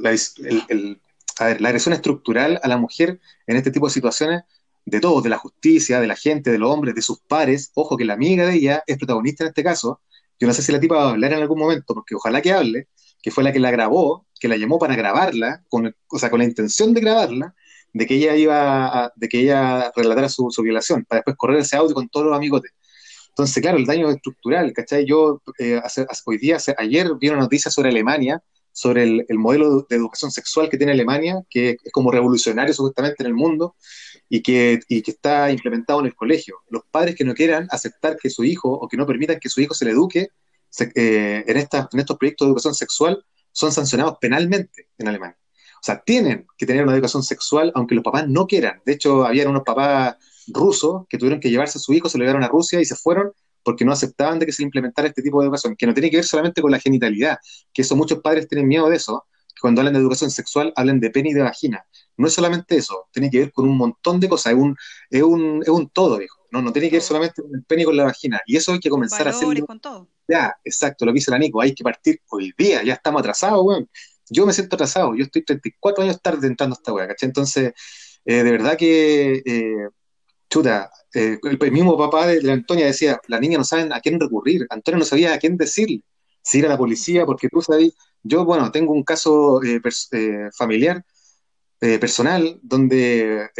la, el, el, a ver, la agresión estructural a la mujer en este tipo de situaciones, de todos, de la justicia, de la gente, de los hombres, de sus pares, ojo que la amiga de ella es protagonista en este caso, yo no sé si la tipa va a hablar en algún momento, porque ojalá que hable, que fue la que la grabó, que la llamó para grabarla, con, o sea, con la intención de grabarla, de que ella iba a, de que ella relatara su, violación, para después correr ese audio con todos los amigotes. Entonces, claro, el daño estructural, ¿cachai? Yo eh, hace, hoy día, ayer vi una noticia sobre Alemania, sobre el, el, modelo de educación sexual que tiene Alemania, que es como revolucionario supuestamente en el mundo y que, y que está implementado en el colegio. Los padres que no quieran aceptar que su hijo o que no permitan que su hijo se le eduque eh, en, esta, en estos proyectos de educación sexual son sancionados penalmente en Alemania. O sea, tienen que tener una educación sexual aunque los papás no quieran. De hecho, habían unos papás rusos que tuvieron que llevarse a su hijo, se lo llevaron a Rusia y se fueron porque no aceptaban de que se implementara este tipo de educación, que no tiene que ver solamente con la genitalidad, que eso muchos padres tienen miedo de eso, que cuando hablan de educación sexual hablan de pene y de vagina. No es solamente eso, tiene que ver con un montón de cosas, es un, es un, es un todo, viejo. No, no tiene que ver solamente con el pene y con la vagina. Y eso hay que comenzar Valores a con todo. Ya, exacto, lo que dice la Nico, hay que partir hoy día, ya estamos atrasados, weón. Yo me siento atrasado, yo estoy 34 años tarde entrando a esta weá, ¿cachai? Entonces, eh, de verdad que, eh, chuta, eh, el, mismo papá de Antonia decía, la niña no sabe a quién recurrir, Antonia no sabía a quién decirle, si ir a la policía, porque tú sabes, yo, bueno, tengo un caso eh, eh, familiar, eh, personal, donde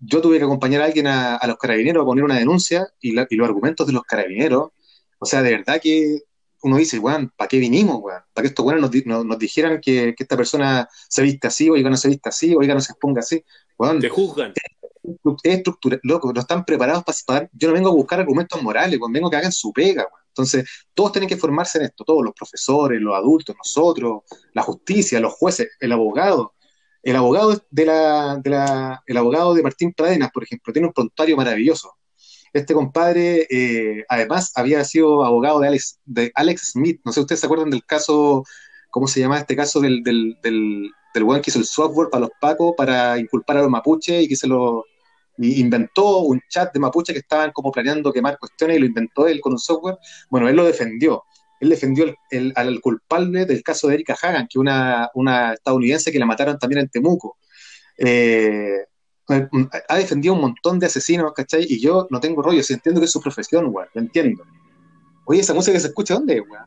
yo tuve que acompañar a alguien a, a, los carabineros a poner una denuncia y, la, y, los argumentos de los carabineros, o sea, de verdad que uno dice, weón, ¿para qué vinimos, weón? ¿Para que estos weones nos, nos, nos, dijeran que, que, esta persona se viste así, oiga, no se viste así, oiga, no se exponga así? Weón, Te juzgan. estructura, loco, no están preparados para, Yo no vengo a buscar argumentos morales, weón, vengo a que hagan su pega, weón. Entonces, todos tienen que formarse en esto, todos los profesores, los adultos, nosotros, la justicia, los jueces, el abogado. El abogado de la, de la el abogado de Martín Pradenas, por ejemplo, tiene un prontuario maravilloso. Este compadre, eh, además, había sido abogado de Alex, de Alex Smith. No sé, ¿ustedes se acuerdan del caso, cómo se llama este caso del, del, del, del weón que hizo el software para los pacos para inculpar a los mapuches y que se lo inventó un chat de mapuche que estaban como planeando quemar cuestiones y lo inventó él con un software. Bueno, él lo defendió. Él defendió al culpable del caso de Erika Hagan, que una, una estadounidense que la mataron también en Temuco. Eh, ha defendido un montón de asesinos, ¿cachai? Y yo no tengo rollo, si entiendo que es su profesión, weón, lo entiendo. Oye, esa música que se escucha, ¿dónde, weón?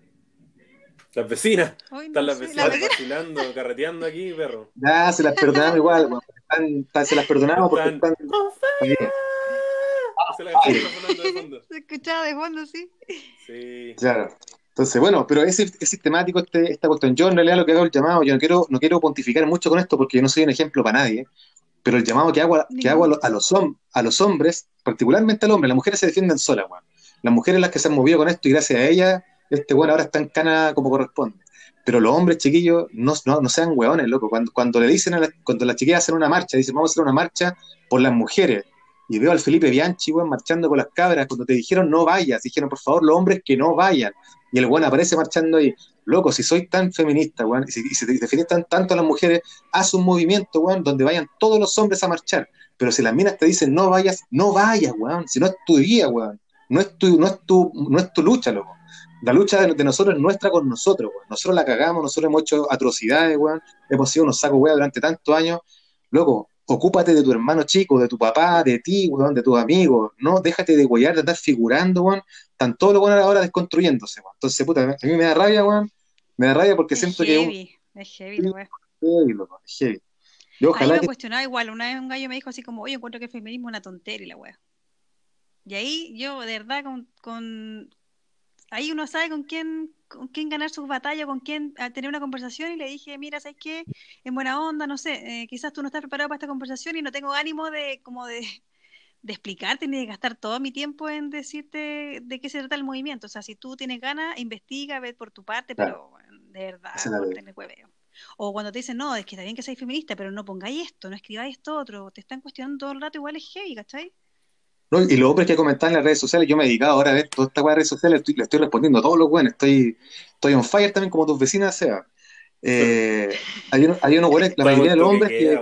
Las vecinas. Están las vecinas vacilando, carreteando aquí, perro. Ya, se las perdonamos igual, weón. Están, se las perdonamos porque están. Se, la de fondo. se escuchaba de fondo, sí. Sí. Claro. Entonces, bueno, pero es, es sistemático este, esta cuestión. Yo en realidad lo que hago el llamado, yo no quiero, no quiero pontificar mucho con esto porque yo no soy un ejemplo para nadie, pero el llamado que hago, que hago a, los, a los hombres, particularmente al hombre, las mujeres se defienden solas, weón. Las mujeres las que se han movido con esto y gracias a ellas, este bueno ahora está en cana como corresponde. Pero los hombres chiquillos no, no, sean hueones, loco. Cuando, cuando le dicen, a cuando las chiquillas hacen una marcha, dicen vamos a hacer una marcha por las mujeres. Y veo al Felipe Bianchi, weón, marchando con las cabras. Cuando te dijeron no vayas, dijeron por favor los hombres que no vayan. Y el weón aparece marchando ahí. Loco, si soy tan feminista, weón, y si, si te defines tanto a las mujeres, haz un movimiento, weón, donde vayan todos los hombres a marchar. Pero si las minas te dicen no vayas, no vayas, weón. Si no es tu día, weón. No es tu, no es tu, no es tu lucha, loco. La lucha de, nosotros es nuestra con nosotros, weón. Nosotros la cagamos, nosotros hemos hecho atrocidades, weón. Hemos sido unos sacos, weón, durante tantos años. Loco, ocúpate de tu hermano chico, de tu papá, de ti, weón, de tus amigos. No, déjate de huellar, de estar figurando, weón. Están todos los buenos ahora desconstruyéndose, weón. Entonces, puta, a mí me da rabia, weón. Me da rabia porque siento que. Es heavy, weón. Heavy, loco, es heavy. Yo ojalá. me cuestionaba igual. Una vez un gallo me dijo así como, oye, encuentro que el feminismo es una tontería, la. Y ahí yo, de verdad, con, con, ahí uno sabe con quién, con quién ganar sus batallas, con quién tener una conversación y le dije, mira, ¿sabes qué? En buena onda, no sé, eh, quizás tú no estás preparado para esta conversación y no tengo ánimo de como de, de explicarte ni de gastar todo mi tiempo en decirte de qué se trata el movimiento. O sea, si tú tienes ganas, investiga, ve por tu parte, pero de verdad, no hueveo. O cuando te dicen, no, es que está bien que seas feminista, pero no pongáis esto, no escribáis esto otro, te están cuestionando todo el rato, igual es heavy, ¿cachai? Y los hombres que comentan en las redes sociales, yo me he dedicado ahora a ver toda esta redes sociales, le estoy respondiendo a todos los buenos, estoy, estoy on fire también como tus vecinas, sea. Eh, hay, uno, hay unos buenos, la mayoría de los hombres que...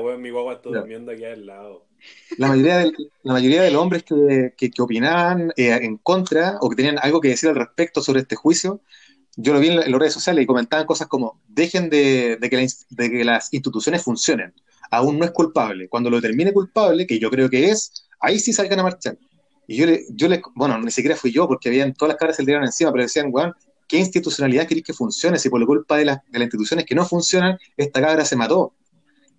La mayoría, de, la mayoría de los hombres que, que, opinaban eh, en contra o que tenían algo que decir al respecto sobre este juicio, yo lo vi en, las redes sociales y comentaban cosas como, dejen de, de, que de que las instituciones funcionen, aún no es culpable. Cuando lo termine culpable, que yo creo que es, ahí sí salgan a marchar. Y yo le, yo le, bueno, ni siquiera fui yo, porque habían todas las caras se le dieron encima, pero decían, weón, ¿qué institucionalidad queréis que funcione? Si por la culpa de, de las instituciones que no funcionan, esta cabra se mató.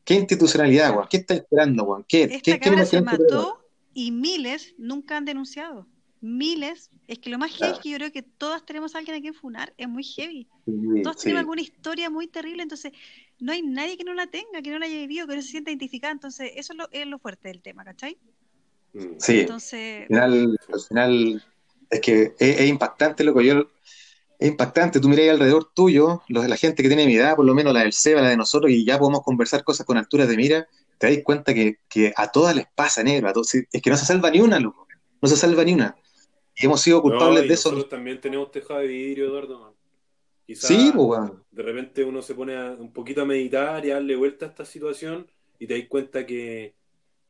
¿Qué institucionalidad, weón? ¿Qué está esperando, weón? ¿Qué, esta ¿qué, cabra se mató y miles nunca han denunciado. Miles. Es que lo más heavy es que yo creo que todas tenemos a alguien a quien funar. Es muy heavy. todos tenemos alguna historia muy terrible, entonces no hay nadie que no la tenga, que no la haya vivido, que no se sienta identificada. Entonces, eso es lo, es lo fuerte del tema, ¿cachai? Sí, Entonces... al, final, es que es, impactante lo que yo... Es impactante, tú miras alrededor tuyo, los de la gente que tiene mi edad, por lo menos la del SEBA, la de nosotros, y ya podemos conversar cosas con alturas de mira, te das cuenta que, a todas les pasa, negro, a todos, es que no se salva ni una, loco, no se salva ni una. Y hemos sido culpables de eso. Nosotros también tenemos tejado de vidrio, Eduardo, sí, pues, De repente uno se pone un poquito a meditar y a darle vuelta a esta situación y te das cuenta que,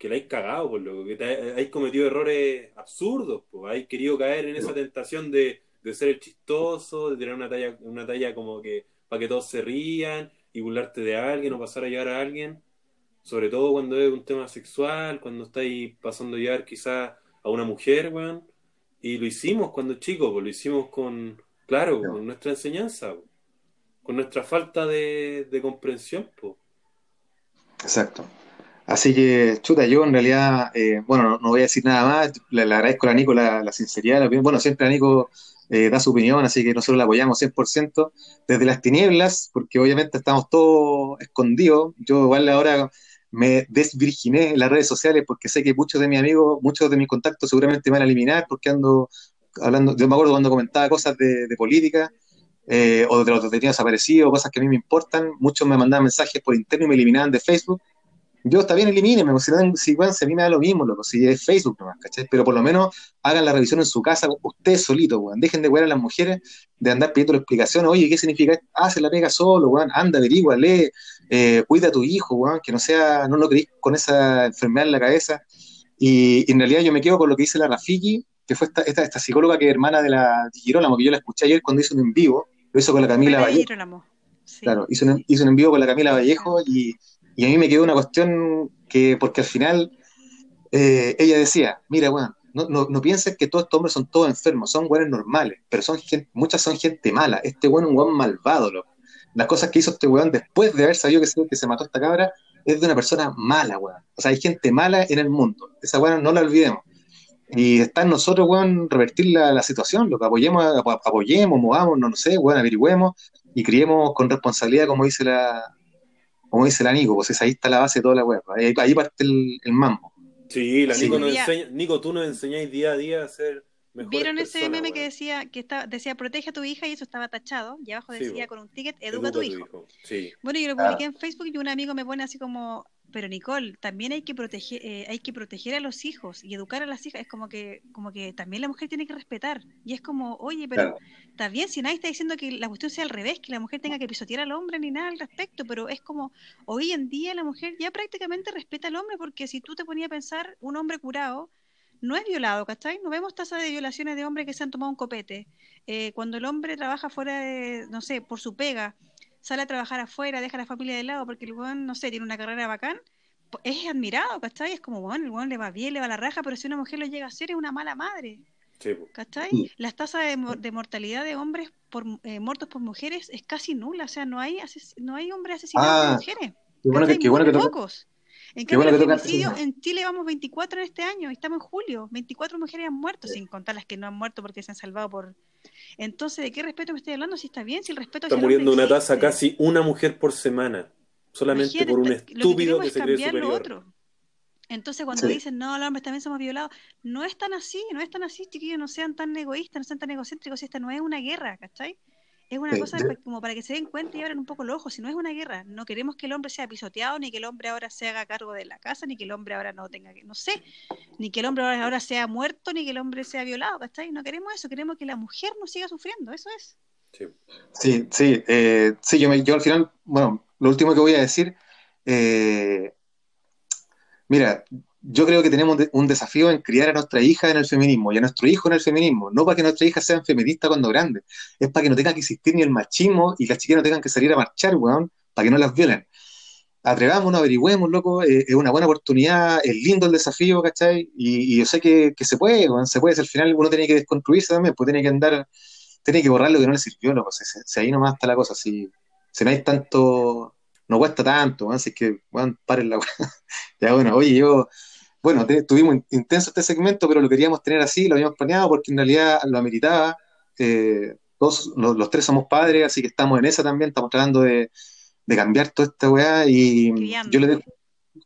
que la hay cagado, por lo que te, hay cometido errores absurdos, pues hay querido caer en esa tentación de, ser el chistoso, de tener una talla, una talla como que para que todos se rían y burlarte de alguien o pasar a llevar a alguien, sobre todo cuando es un tema sexual, cuando estáis pasando a llevar quizás a una mujer, weón, y lo hicimos cuando chicos, pues lo hicimos con, claro, con nuestra enseñanza, con nuestra falta de, de comprensión, pues. Exacto. Así que, chuta, yo en realidad, eh, bueno, no, voy a decir nada más, le, agradezco a Nico la, sinceridad, la opinión. Bueno, siempre a Nico eh, da su opinión, así que nosotros la apoyamos 100% desde las tinieblas, porque obviamente estamos todos escondidos. Yo igual ahora me desvirginé en las redes sociales porque sé que muchos de mis amigos, muchos de mis contactos seguramente me van a eliminar porque ando hablando, yo me acuerdo cuando comentaba cosas de, de política eh, o de los detenidos desaparecidos, cosas que a mí me importan, muchos me mandaban mensajes por interno y me eliminaban de Facebook. Yo está bien, elimínenme, si, si bueno, se viene a lo mismo, loco, si es Facebook nomás, ¿cachai? Pero por lo menos hagan la revisión en su casa, ustedes solitos, weón. Dejen de wear a las mujeres, de andar pidiendo explicaciones, oye, ¿qué significa? Ah, se la pega solo, weón, anda, averigua, lee, eh, cuida a tu hijo, weón, que no sea, no lo creís con esa enfermedad en la cabeza. Y, y, en realidad yo me quedo con lo que dice la Rafiki, que fue esta, esta, esta psicóloga que es hermana de la Di Girolamo, que yo la escuché ayer cuando hizo un en vivo, lo hizo con la Camila Vallejo. Sí. Claro, hizo un, hizo un en vivo con la Camila Vallejo y, y, a mí me quedó una cuestión que, porque al final eh, ella decía, mira, weón, no, no, pienses que todos estos hombres son todos enfermos, son weones normales, pero son gente, muchas son gente mala. Este weón es un weón malvado, loco. Las cosas que hizo este weón después de haber sabido que se, que se mató esta cabra es de una persona mala, weón. O sea, hay gente mala en el mundo. Esa weón no la olvidemos. Y está en nosotros, weón, revertir la, la situación, lo que apoyemos, apoyemos, movamos, no, no sé, weón, averigüemos y criemos con responsabilidad, como dice la, como dice la Nico, pues ahí está la base de toda la web, ahí, ahí parte el, el, mambo. Sí, la Nico, nos enseña, Nico, tú nos enseñáis día a día a ser mejor. ¿Vieron ese meme que decía que está, decía protege a tu hija y eso estaba tachado? Y abajo decía sí, con un ticket educa, educa a tu, hijo. hijo. Sí. Bueno, yo lo publiqué ah. en Facebook y un amigo me pone así como pero Nicole, también hay que proteger, eh, hay que proteger a los hijos y educar a las hijas. Es como que, como que también la mujer tiene que respetar. Y es como, oye, pero claro. está bien si nadie está diciendo que la cuestión sea al revés, que la mujer tenga que pisotear al hombre ni nada al respecto, pero es como, hoy en día la mujer ya prácticamente respeta al hombre, porque si tú te ponías a pensar, un hombre curado no es violado, ¿cachai? No vemos tasas de violaciones de hombres que se han tomado un copete. Eh, cuando el hombre trabaja fuera de, no sé, por su pega, sale a trabajar afuera, deja a la familia de lado porque el weón, no sé, tiene una carrera bacán, es admirado, ¿cachai? Es como, bueno, el weón le va bien, le va la raja, pero si una mujer lo llega a hacer es una mala madre. Sí. ¿Cachai? Las tasas de, de, mortalidad de hombres por, eh, muertos por mujeres es casi nula, o sea, no hay, no hay hombres asesinados ah, por mujeres. Qué bueno que, qué bueno que pocos. En cambio, bueno el femicidio en Chile vamos 24 en este año, estamos en julio, 24 mujeres han muerto, sí. sin contar las que no han muerto porque se han salvado por... Entonces, ¿de qué respeto me estoy hablando? Si está bien, si el respeto... Está muriendo una tasa casi una mujer por semana solamente Imagínate, por un estúpido que, que se cree superior. Otro. Entonces cuando sí. dicen, no, los hombres también somos violados, no es tan así, no es tan así, chiquillos, no sean tan egoístas, no sean tan egocéntricos, esta no es una guerra, ¿cachai? Es una cosa como para que se den cuenta y abran un poco los ojos, si no es una guerra, no queremos que el hombre sea pisoteado, ni que el hombre ahora se haga cargo de la casa, ni que el hombre ahora no tenga que, no sé, ni que el hombre ahora sea muerto, ni que el hombre sea violado, ¿cachai? No queremos eso, queremos que la mujer no siga sufriendo, eso es. Sí, sí, sí, eh, sí yo, me, yo al final, bueno, lo último que voy a decir, eh, mira, yo creo que tenemos un desafío en criar a nuestra hija en el feminismo y a nuestro hijo en el feminismo, no para que nuestra hija sean feministas cuando grandes, es para que no tenga que existir ni el machismo y las chiquillas no tengan que salir a marchar, weón, para que no las violen. Atrevámonos, averigüemos, loco, eh, es una buena oportunidad, es lindo el desafío, ¿cachai? Y, y yo sé que, que, se puede, weón, se puede, si al final uno tiene que desconstruirse también, pues tiene que andar, tiene que borrar lo que no le sirvió, loco, si, si ahí nomás está la cosa, si, si no hay tanto, no cuesta tanto, así que, bueno, paren la Ya bueno, oye, yo, bueno, te, tuvimos intenso este segmento, pero lo queríamos tener así, lo habíamos planeado porque en realidad lo ameritaba. Eh, todos, los, los, tres somos padres, así que estamos en esa también, estamos tratando de, de cambiar toda esta weá y Criando. yo le dejo,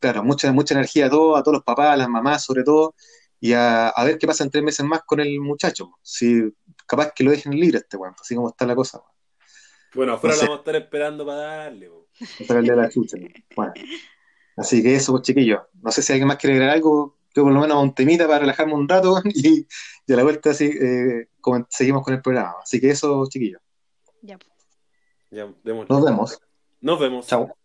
claro, mucha, mucha energía a todos, a todos los papás, a las mamás sobre todo, y a, a, ver qué pasa en tres meses más con el muchacho. Si capaz que lo dejen libre este weón, así como está la cosa. Weón. Bueno, afuera no sé. la vamos a estar esperando para darle. Para darle la chucha. Bueno. Así que eso, pues, chiquillos. No sé si alguien más quiere agregar algo. Yo por lo menos un temita para relajarme un rato y, y a la vuelta así, eh, seguimos con el programa. Así que eso, chiquillos. Ya. ya démosle. Nos vemos. Nos vemos. Chao.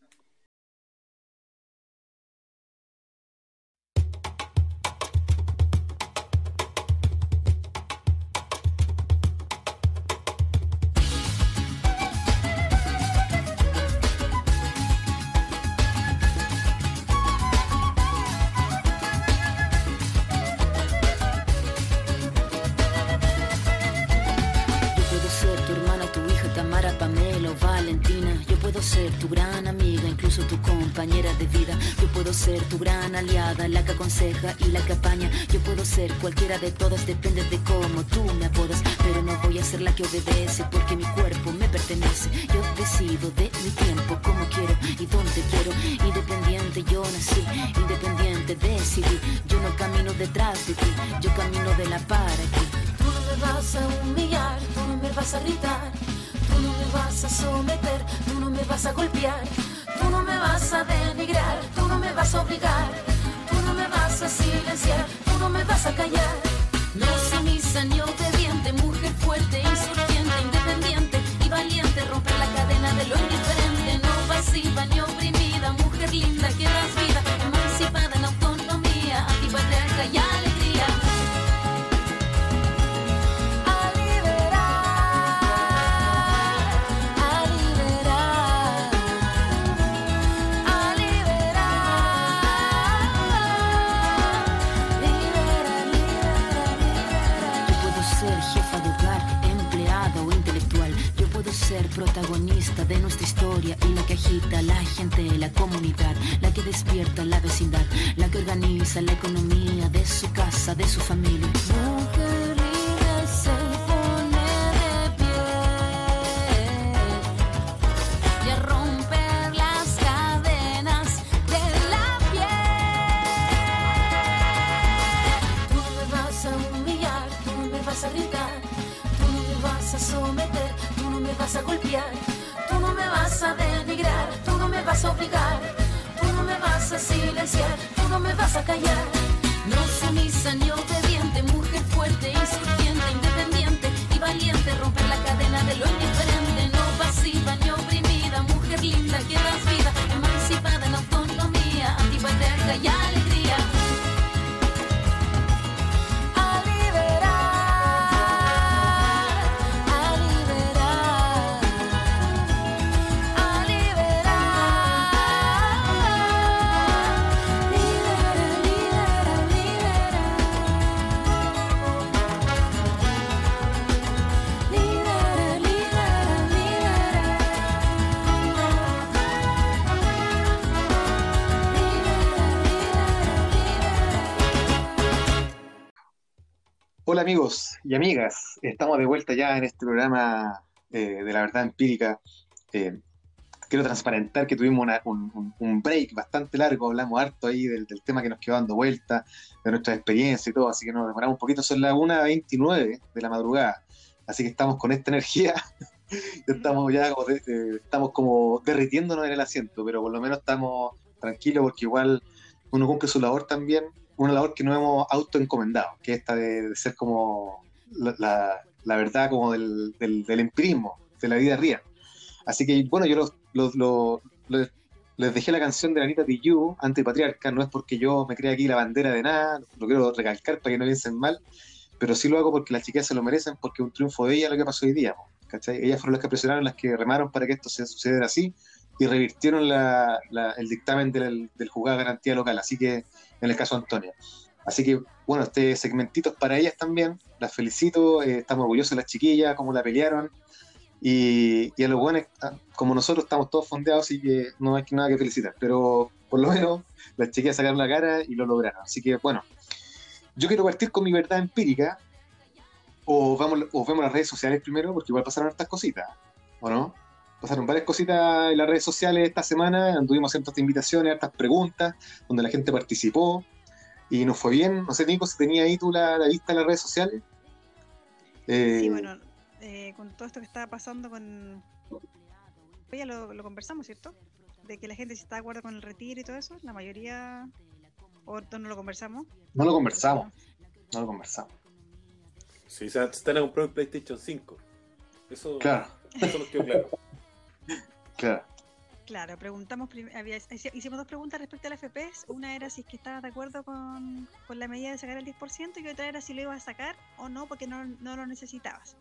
Hola amigos y amigas, estamos de vuelta ya en este programa eh, de la verdad empírica. Eh, quiero transparentar que tuvimos un, break bastante largo, hablamos harto ahí del, tema que nos quedó dando vuelta, de nuestra experiencia y todo, así que nos demoramos un poquito, son las 1.29 de la madrugada, así que estamos con esta energía, estamos ya como, de- estamos como derritiéndonos en el asiento, pero por lo menos estamos tranquilos porque igual uno cumple su labor también, una labor que nos hemos autoencomendado, que es esta de, de ser como la, la- la verdad como del, del- del empirismo, de la vida real. Así que bueno, yo los, los- los- los- les dejé la canción de la Anita Tijoux, antipatriarca, no es porque yo me crea aquí la bandera de nada, lo quiero recalcar para que no piensen mal, pero sí lo hago porque las chicas se lo merecen, porque un triunfo de ellas lo que pasó hoy día. ¿cachai? Ellas fueron las que presionaron, las que remaron para que esto se sucediera así y revirtieron la- la- el dictamen del, del juzgado de garantía local, así que en el caso de Antonia. Así que, bueno, este segmentito es para ellas también, las felicito, eh, estamos orgullosos de las chiquillas, cómo la pelearon, y, y a los buenos, ah, como nosotros estamos todos fondeados, así que no hay nada que felicitar, pero por lo menos las chiquillas sacaron la cara y lo lograron. Así que, bueno, yo quiero partir con mi verdad empírica, o vamos, o vemos las redes sociales primero, porque igual pasaron estas cositas, ¿o no? Pasaron varias cositas en las redes sociales esta semana, anduvimos haciendo estas invitaciones, estas preguntas, donde la gente participó y nos fue bien. No sé, Nico, si tenía ahí tú la, la lista en las redes sociales. Eh, Sí, bueno, eh, con todo esto que estaba pasando con... Ya lo, lo conversamos, ¿cierto? De que la gente si está de acuerdo con el retiro y todo eso, la mayoría... ¿O no lo conversamos? No lo conversamos, no lo conversamos. Sí, se están a comprar un PlayStation 5. Eso, Claro. eso nos quedó claro. Claro. Claro, preguntamos, había- hici- hicimos dos preguntas respecto al FPS. Una era si es que estabas de acuerdo con, con la medida de sacar el 10% y otra era si lo ibas a sacar o no porque no, no lo necesitabas.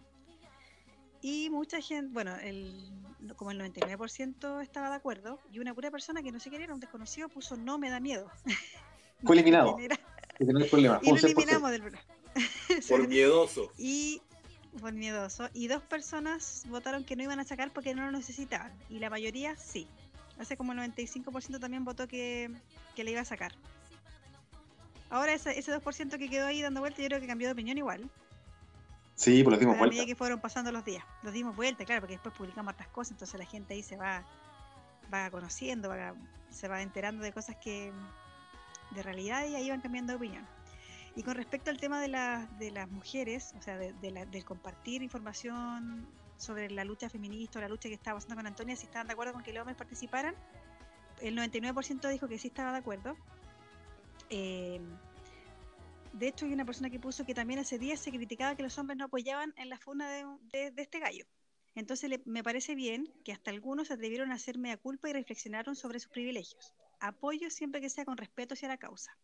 Y mucha gente, bueno, el, como el 99% estaba de acuerdo y una pura persona que no sé quién era, un desconocido, puso no me da miedo. Fue eliminado. Y lo un 100%. eliminamos del programa. Por miedoso. Y por miedoso. Y dos personas votaron que no iban a sacar porque no lo necesitaban. Y la mayoría sí. Hace como el 95% también votó que, que le iba a sacar. Ahora ese, ese 2% que quedó ahí dando vuelta, yo creo que cambió de opinión igual. Sí, pues lo dimos a vuelta. medida que fueron pasando los días. Los dimos vuelta, claro, porque después publicamos otras cosas, entonces la gente ahí se va, va conociendo, va, se va enterando de cosas que de realidad y ahí van cambiando de opinión. Y con respecto al tema de, la- de las mujeres, o sea, de, de del compartir información sobre la lucha feminista o la lucha que estaba pasando con Antonia, si estaban de acuerdo con que los hombres participaran, el 99% dijo que sí estaba de acuerdo. Eh, de hecho, hay una persona que puso que también ese día se criticaba que los hombres no apoyaban en la funa de, de- de este gallo. Entonces le- me parece bien que hasta algunos se atrevieron a hacer mea culpa y reflexionaron sobre sus privilegios. Apoyo siempre que sea con respeto hacia la causa.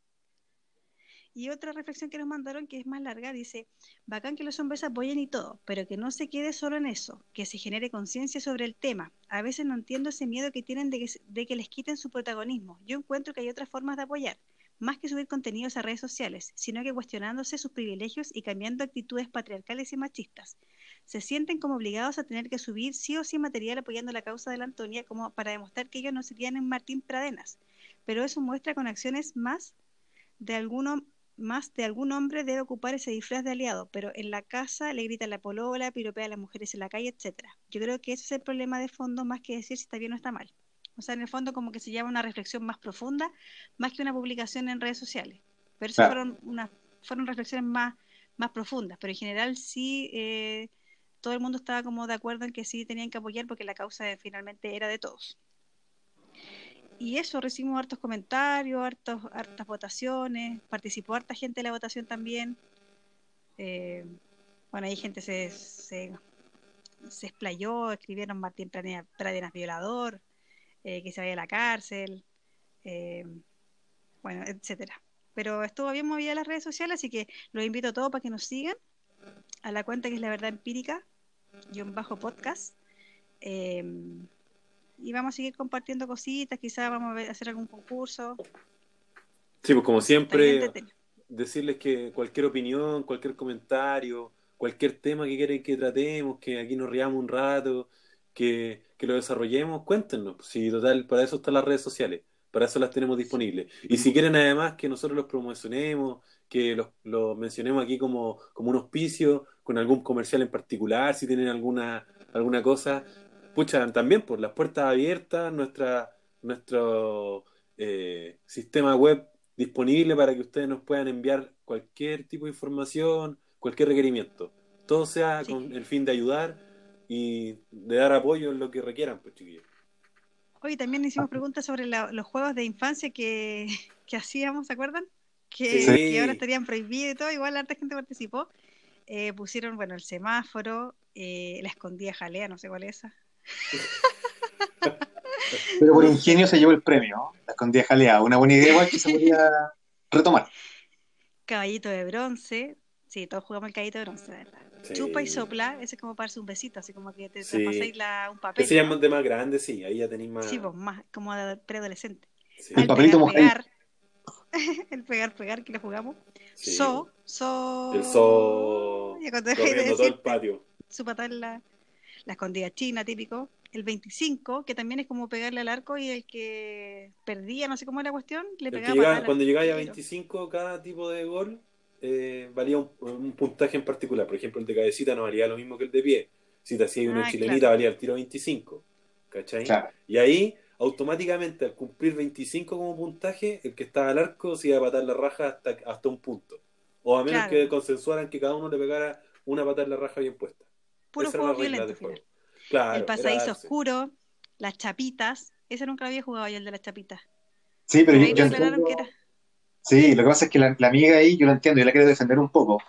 Y otra reflexión que nos mandaron, que es más larga, dice, bacán que los hombres apoyen y todo, pero que no se quede solo en eso, que se genere conciencia sobre el tema. A veces no entiendo ese miedo que tienen de que, de que les quiten su protagonismo. Yo encuentro que hay otras formas de apoyar, más que subir contenidos a redes sociales, sino que cuestionándose sus privilegios y cambiando actitudes patriarcales y machistas. Se sienten como obligados a tener que subir sí o sí material apoyando la causa de la Antonia como para demostrar que ellos no serían en Martín Pradenas. Pero eso muestra con acciones más de alguno más de algún hombre debe ocupar ese disfraz de aliado, pero en la casa le grita a la polola, piropea a las mujeres en la calle, etcétera. Yo creo que ese es el problema de fondo, más que decir si está bien o está mal. O sea, en el fondo como que se llama una reflexión más profunda, más que una publicación en redes sociales. Pero eso fueron, una, fueron reflexiones más, más profundas, pero en general sí eh, todo el mundo estaba como de acuerdo en que sí tenían que apoyar porque la causa finalmente era de todos. Y eso, recibimos hartos comentarios, hartos, hartas votaciones, participó harta gente de la votación también. Eh, bueno, ahí gente se, se, se explayó, escribieron Martín Pradena- Pradenas violador, eh, que se vaya a la cárcel, eh, bueno, etcétera. Pero estuvo bien movida las redes sociales, así que los invito a todos para que nos sigan a la cuenta que es la verdad empírica, guion bajo podcast. Eh, y vamos a seguir compartiendo cositas, quizás vamos a ver- hacer algún concurso. Sí, pues como siempre, decirles que cualquier opinión, cualquier comentario, cualquier tema que quieren que tratemos, que aquí nos riamos un rato, que, que lo desarrollemos, cuéntenos. Si total, para eso están las redes sociales, para eso las tenemos disponibles. Y si quieren además que nosotros los promocionemos, que los, los mencionemos aquí como, como un auspicio, con algún comercial en particular, si tienen alguna, alguna cosa, pucha, también por las puertas abiertas, nuestra, nuestro eh, sistema web disponible para que ustedes nos puedan enviar cualquier tipo de información, cualquier requerimiento. Todo sea Sí. con el fin de ayudar y de dar apoyo en lo que requieran, pues chiquillos. Hoy también hicimos preguntas sobre la- los juegos de infancia que, que hacíamos, ¿se acuerdan? Que, Sí. que ahora estarían prohibidos y todo, igual harta gente participó. Eh, pusieron, bueno, el semáforo, eh, la escondida jalea, no sé cuál es esa. Pero por ingenio se llevó el premio. La escondida jaleada. Una buena idea igual que se podría retomar. Caballito de bronce, sí, todos jugamos el caballito de bronce, la verdad. Sí. Chupa y sopla, ese es como para darse un besito, así como que te, te Sí. pasáis la, un papel. Ese ya es de más grande, sí, ahí ya tenéis más. Sí, pues más como de preadolescente. sí, El papelito pegar, pegar. el pegar, pegar, que lo jugamos. sí. So, so. El so Ya cuando dejé de corriendo todo el patio. su patada en la, la escondida china, típico. El 25, que también es como pegarle al arco y el que perdía, no sé cómo era la cuestión, le El pegaba llegaba- patada al cuando llegáis a arquero. 25, cada tipo de gol eh, valía un, un puntaje en particular. Por ejemplo, el de cabecita no valía lo mismo que el de pie. Si te hacías una Ah, chilenita, claro. valía el tiro 25. ¿Cachai? Claro. Y ahí, automáticamente, al cumplir 25 como puntaje, el que estaba al arco se iba a patar la raja hasta, hasta un punto. O a menos Claro. que consensuaran que cada uno le pegara una patada en la raja bien puesta. Puro Esa juego violento, final. Claro, el pasadizo oscuro, las chapitas. Ese nunca lo había jugado yo, el de las chapitas. Sí, pero Pero yo, yo entiendo- que era. Sí, lo que pasa es que la, la amiga ahí, yo la entiendo, yo la quiero defender un poco.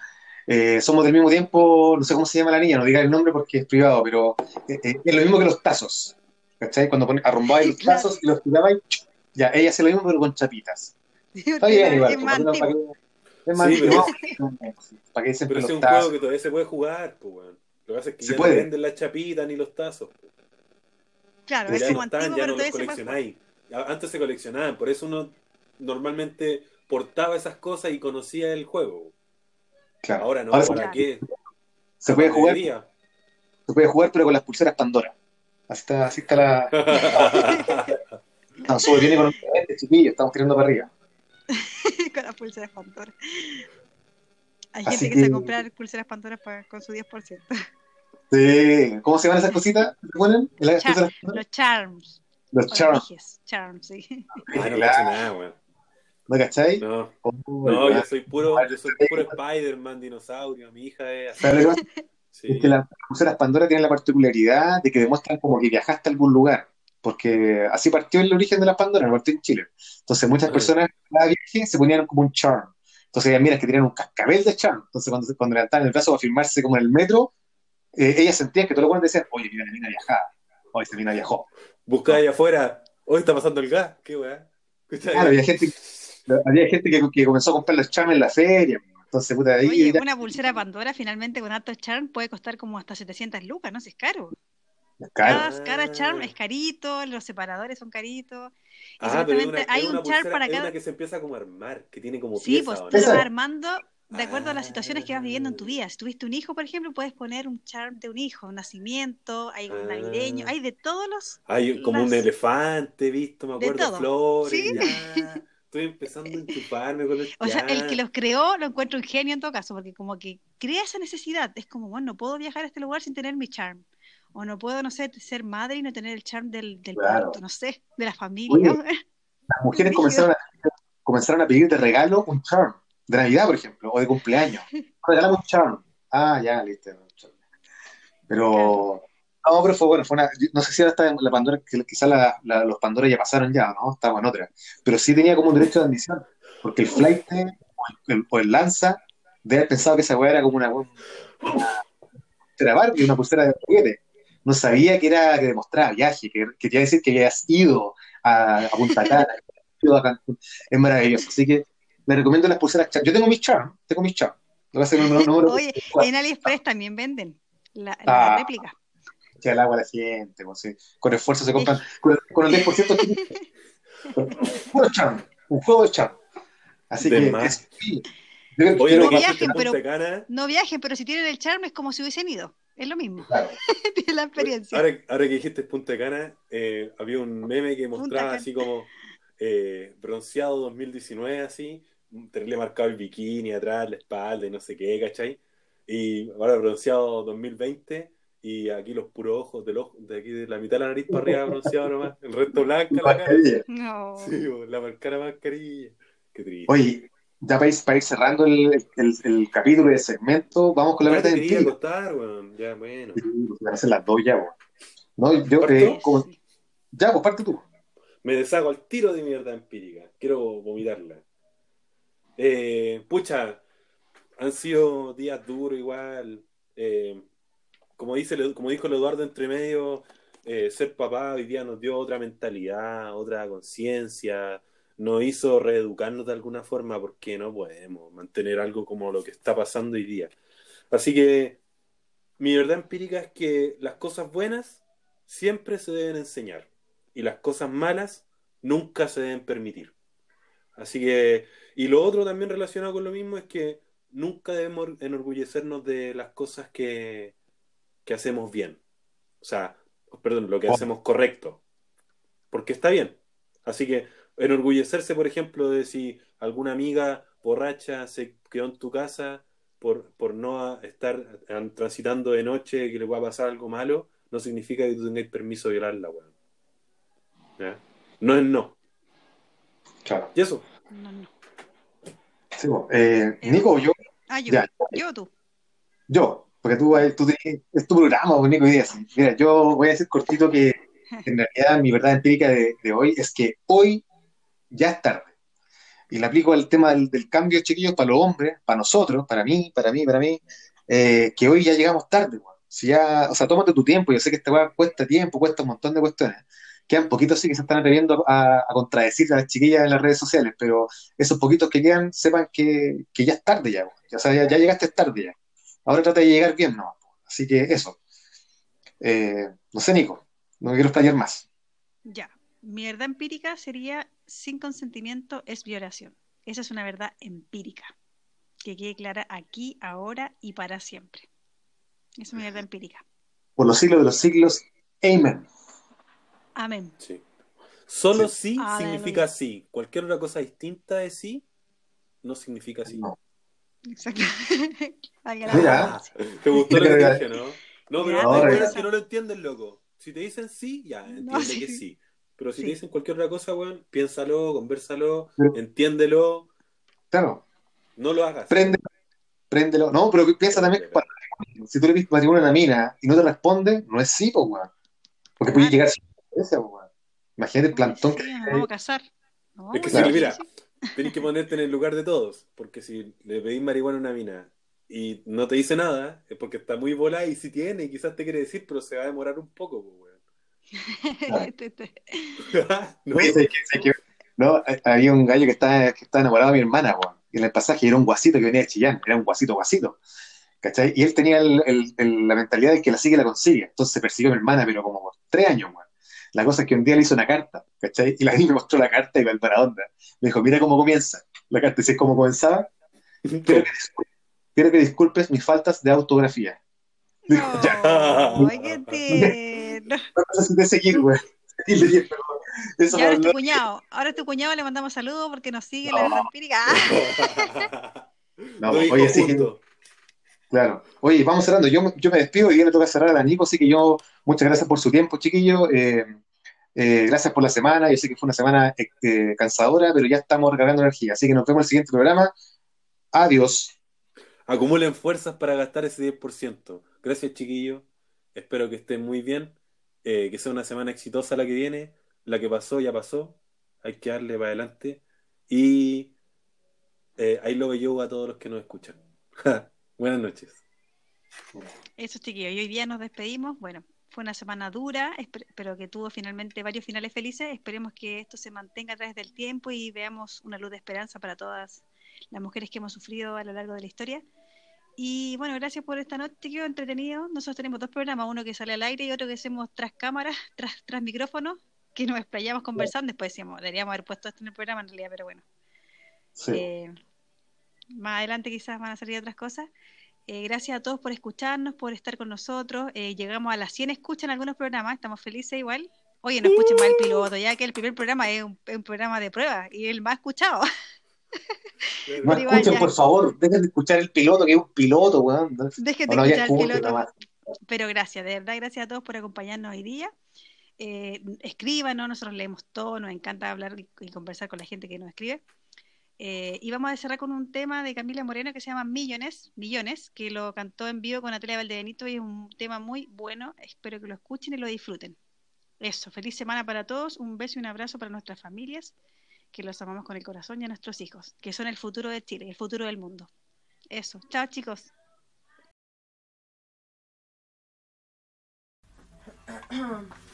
Eh, somos del mismo tiempo, no sé cómo se llama la niña, no diga el nombre porque es privado, pero eh, eh, es lo mismo que los tazos. ¿Cachai? Cuando arrumbabais los Claro. tazos y los tirabais, ya, ella hace lo mismo pero con chapitas. Está bien, igual. Es más porque no- antiguo. para que- Sí, pero- antiguo. ¿Para qué siempre Pero es un juego que todavía se puede jugar, pues, weón. Lo que pasa es que Se ya puede. no venden las chapitas ni los tazos. Claro, Ya es no antiguo, ya pero no los coleccionáis. Antes se coleccionaban, por eso uno normalmente portaba esas cosas y conocía el juego. Claro. Ahora no, Ahora ¿para Claro. qué? se puede jugar, se puede jugar, pero con las pulseras Pandora. Así está, así está la. Estamos súper bien económicamente, chiquillos, estamos tirando para arriba. con las pulseras Pandora. Hay Así gente que, se va a comprar pulseras Pandora pa- con su 10%. Sí. ¿Cómo se llaman esas cositas ponen? Char- los charms. Los charms. Charms, sí. Ay, no cacho nada, weón. ¿No cachai? No, Oh, no, yo soy puro, yo soy puro Spider-Man, dinosaurio, mi hija es así. Es que las pulseras Pandora tienen la particularidad de que demuestran como que viajaste a algún lugar. Porque así partió el origen de las Pandora, partió en Chile. Entonces muchas personas cada viaje se ponían como un charm. Entonces mira que tenían un cascabel de charm. Entonces cuando, cuando levantaban el brazo para firmarse como en el metro, eh, ellas sentían que todos los buenos decían, oye, mira, la mina viajaba. Oye, esta mina viajó. Buscaba allá afuera, hoy está pasando el gas, qué weá. Claro, había gente, había gente que, que comenzó a comprar los charms en la feria. Entonces, puta, ahí Oye, una pulsera Pandora finalmente con altos charm puede costar como hasta 700 lucas, ¿no? Si es caro. Claro. Cada, cada charm es carito, los separadores son caritos. Ah, pero es una, hay es una un charm pulsera- para es cada. una que se empieza como a armar, que tiene como Sí, pieza, pues ¿o tú no? lo vas armando de acuerdo a las situaciones que vas viviendo en tu Ah. vida. Si tuviste un hijo, por ejemplo, puedes poner un charm de un hijo, un nacimiento, hay un Ah. navideño, hay de todos los. Hay como un las- elefante, visto, me De acuerdo, todo. flores, Sí. ya. Estoy empezando a enchufarme con el O sea, el que los creó lo encuentro un genio en todo caso, porque como que crea esa necesidad. Es como, bueno, no puedo viajar a este lugar sin tener mi charm. O no puedo, no sé, ser madre y no tener el charm del, del Claro. parto, no sé, de la familia. Oye, Las mujeres comenzaron a, comenzaron a pedir de regalo un charm. De Navidad, por ejemplo, o de cumpleaños. Regalamos un charm. Ah, ya, listo. Pero. No, pero fue bueno, fue una, no sé si ahora está en la Pandora, quizás la- la- los Pandora ya pasaron ya, ¿no? Estamos en otra. Pero sí tenía como un derecho de admisión, porque el flight o el, o el lanza debe haber pensado que esa weá era como una, una pulsera Barbie, una pulsera de juguete. No sabía que era que demostraba viaje, que, que quería decir que habías ido a, a Punta Cana, que habías ido a Cancún. Es maravilloso. Así que le recomiendo las pulseras Charm. Yo tengo mis Charm, tengo mis Charm. Lo que Oye, en AliExpress también venden la, la Ah. réplica. echa el agua a la gente, pues, sí. con esfuerzo se compran, con el, con el 10% puro charm, un juego de charm. Así De que, es- sí. Oye, no viajen, pero- No viajen, pero si tienen el charm es como si hubiesen ido. Es lo mismo. Claro. Tienen la experiencia. Ahora, ahora que dijiste Punta Cana, eh, había un meme que mostraba así como eh, bronceado 2019, así, tenerle marcado el bikini atrás, la espalda y no sé qué, ¿cachai? Y ahora bronceado 2020 y aquí los puros ojos del ojo, de aquí de la mitad de la nariz para arriba bronceado nomás, el resto blanca la cara. No. Sí, la marcara mascarilla. Qué triste. Oye, ya para ir, para ir cerrando el, el, el capítulo del segmento, vamos con la verdad acostar, weón. Ya, bueno. Pues, van a ser las dos ya, weón. No, yo, eh, como- ya, pues parte tú. Me deshago al tiro de mi verdad empírica. Quiero vomitarla. Eh, pucha, han sido días duros igual. Eh, como, dice, el- como dijo el Eduardo entre medio, eh, ser papá hoy día nos dio otra mentalidad, otra conciencia, nos hizo reeducarnos de alguna forma porque no podemos mantener algo como lo que está pasando hoy día. Así que mi verdad empírica es que las cosas buenas siempre se deben enseñar y las cosas malas nunca se deben permitir. Así que, y lo otro también relacionado con lo mismo es que nunca debemos enorgullecernos de las cosas que, que hacemos bien. O sea, perdón, lo que Oh. hacemos correcto. Porque está bien. Así que enorgullecerse, por ejemplo, de si alguna amiga borracha se quedó en tu casa por, por no estar transitando de noche que le va a pasar algo malo, no significa que tú tengas permiso de violarla, weón. ¿Ya? No es no. Claro. Y eso. No, no. Sí, eh, Nico, yo, Ah, yo. Ya. Yo tú. yo, porque tú, eh, tú tenés- es tu programa, pues, Nico Díaz. Mira, yo voy a decir cortito que en realidad mi verdad empírica de, de hoy es que hoy ya es tarde. Y le aplico el tema del, del cambio, chiquillos, para los hombres, para nosotros, para mí, para mí, para mí, eh, que hoy ya llegamos tarde, weón. Si ya, o sea, tómate tu tiempo, yo sé que esta weá cuesta tiempo, cuesta un montón de cuestiones. Quedan poquitos sí que se están atreviendo a, contradecir a las chiquillas en las redes sociales, pero esos poquitos que quedan, sepan que, que ya es tarde ya, weón. O sea, ya, llegaste tarde ya. Ahora trata de llegar bien, ¿no? Así que eso. Eh, no sé, Nico, no me quiero explayar más. Ya. Mi verdad empírica sería sin consentimiento es violación. Esa es una verdad empírica. Que quede clara aquí, ahora y para siempre. Esa es mi verdad empírica. Por los siglos de los siglos, Amen. Amén. Sí. Solo Sí. significa sí. Cualquier otra cosa distinta de sí no significa sí. No. Exacto. Mira. ¿Te gustó lo que dije, no? No, pero weones eso. que no lo entienden, loco. Si te dicen sí, ya, entiende sí. que sí. Pero si Sí. te dicen cualquier otra cosa, weón, piénsalo, conversalo, Pero- entiéndelo, Claro, no lo hagas. prende, préndelo. No, pero piensa también que para si tú le pides matrimonio a una mina y no te responde, no es sí, pues, weón. Porque puede llegar sin ese, pues, weón. Imagínate el plantón Sí, que vamos a casar. No, Es que si, mira. Tenés que ponerte en el lugar de todos, porque si le pedís marihuana a una mina y no te dice nada, es porque está muy volada y si tiene, y quizás te quiere decir, pero se va a demorar un poco, weón. ¿No? Oye, ¿sabes qué? ¿sabes qué? No, eh, había un gallo que estaba, que estaba enamorado de mi hermana, weón. Y en el pasaje era un guasito que venía de Chillán, era un guasito guasito. ¿Cachai? Y él tenía el- el- el- la mentalidad de que la sigue y la consigue. Entonces persiguió a mi hermana, pero como por tres años, weón. La cosa es que un día le hizo una carta, ¿cachai? Y la niña me mostró la carta y va para onda. Me dijo, mira cómo comienza. La carta dice cómo comenzaba. Quiero que, quiero que disculpes mis faltas de autografía. No, Ya. ay, qué. No necesité seguir, weón. Y le dije, pero eso Y ahora es tu cuñado. Ahora es tu cuñado, le mandamos saludos porque nos sigue la No. verdad empírica. No, Lo oye, sí. Claro. Oye, vamos cerrando. Yo, yo me despido y ya le toca cerrar a la Nico, así que yo, muchas gracias por su tiempo, chiquillo. Eh, eh, gracias por la semana. Yo sé que fue una semana eh, cansadora, pero ya estamos recargando energía. Así que nos vemos en el siguiente programa. Adiós. Acumulen fuerzas para gastar ese 10%. Gracias, chiquillos. Espero que estén muy bien. Eh, que sea una semana exitosa la que viene. La que pasó, ya pasó. Hay que darle para adelante. Y eh, ahí lo veo a todos los que nos escuchan. Buenas noches. Eso, chiquillos. Y hoy día nos despedimos. Bueno, fue una semana dura, pero que tuvo finalmente varios finales felices. Esperemos que esto se mantenga a través del tiempo y veamos una luz de esperanza para todas las mujeres que hemos sufrido a lo largo de la historia. Y bueno, gracias por esta noche, quedó entretenido. Nosotros tenemos dos programas, uno que sale al aire y otro que hacemos tras cámaras, tras, tras micrófonos, que nos explayamos conversando. Después decíamos, deberíamos haber puesto esto en el programa en realidad, pero bueno. Sí. Eh, más adelante quizás van a salir otras cosas. Eh, gracias a todos por escucharnos, por estar con nosotros. Eh, llegamos a las 100 escuchas en algunos programas, estamos felices igual. Oye, no escuchen más el piloto, ya que el primer programa es un, un programa de prueba y el más escuchado. No escuchen, por favor. Dejen de escuchar el piloto, que es un piloto, weón. Dejen de no, escuchar el piloto. nomás. Pero gracias, de verdad, gracias a todos por acompañarnos hoy día. Eh, escríbanos, nosotros leemos todo, nos encanta hablar y, y conversar con la gente que nos escribe. Eh, y vamos a cerrar con un tema de Camila Moreno que se llama Millones, Millones, que lo cantó en vivo con Natalia Valdebenito y es un tema muy bueno. Espero que lo escuchen y lo disfruten. Eso, feliz semana para todos, un beso y un abrazo para nuestras familias, que los amamos con el corazón y a nuestros hijos, que son el futuro de Chile, el futuro del mundo. Eso. Chao, chicos.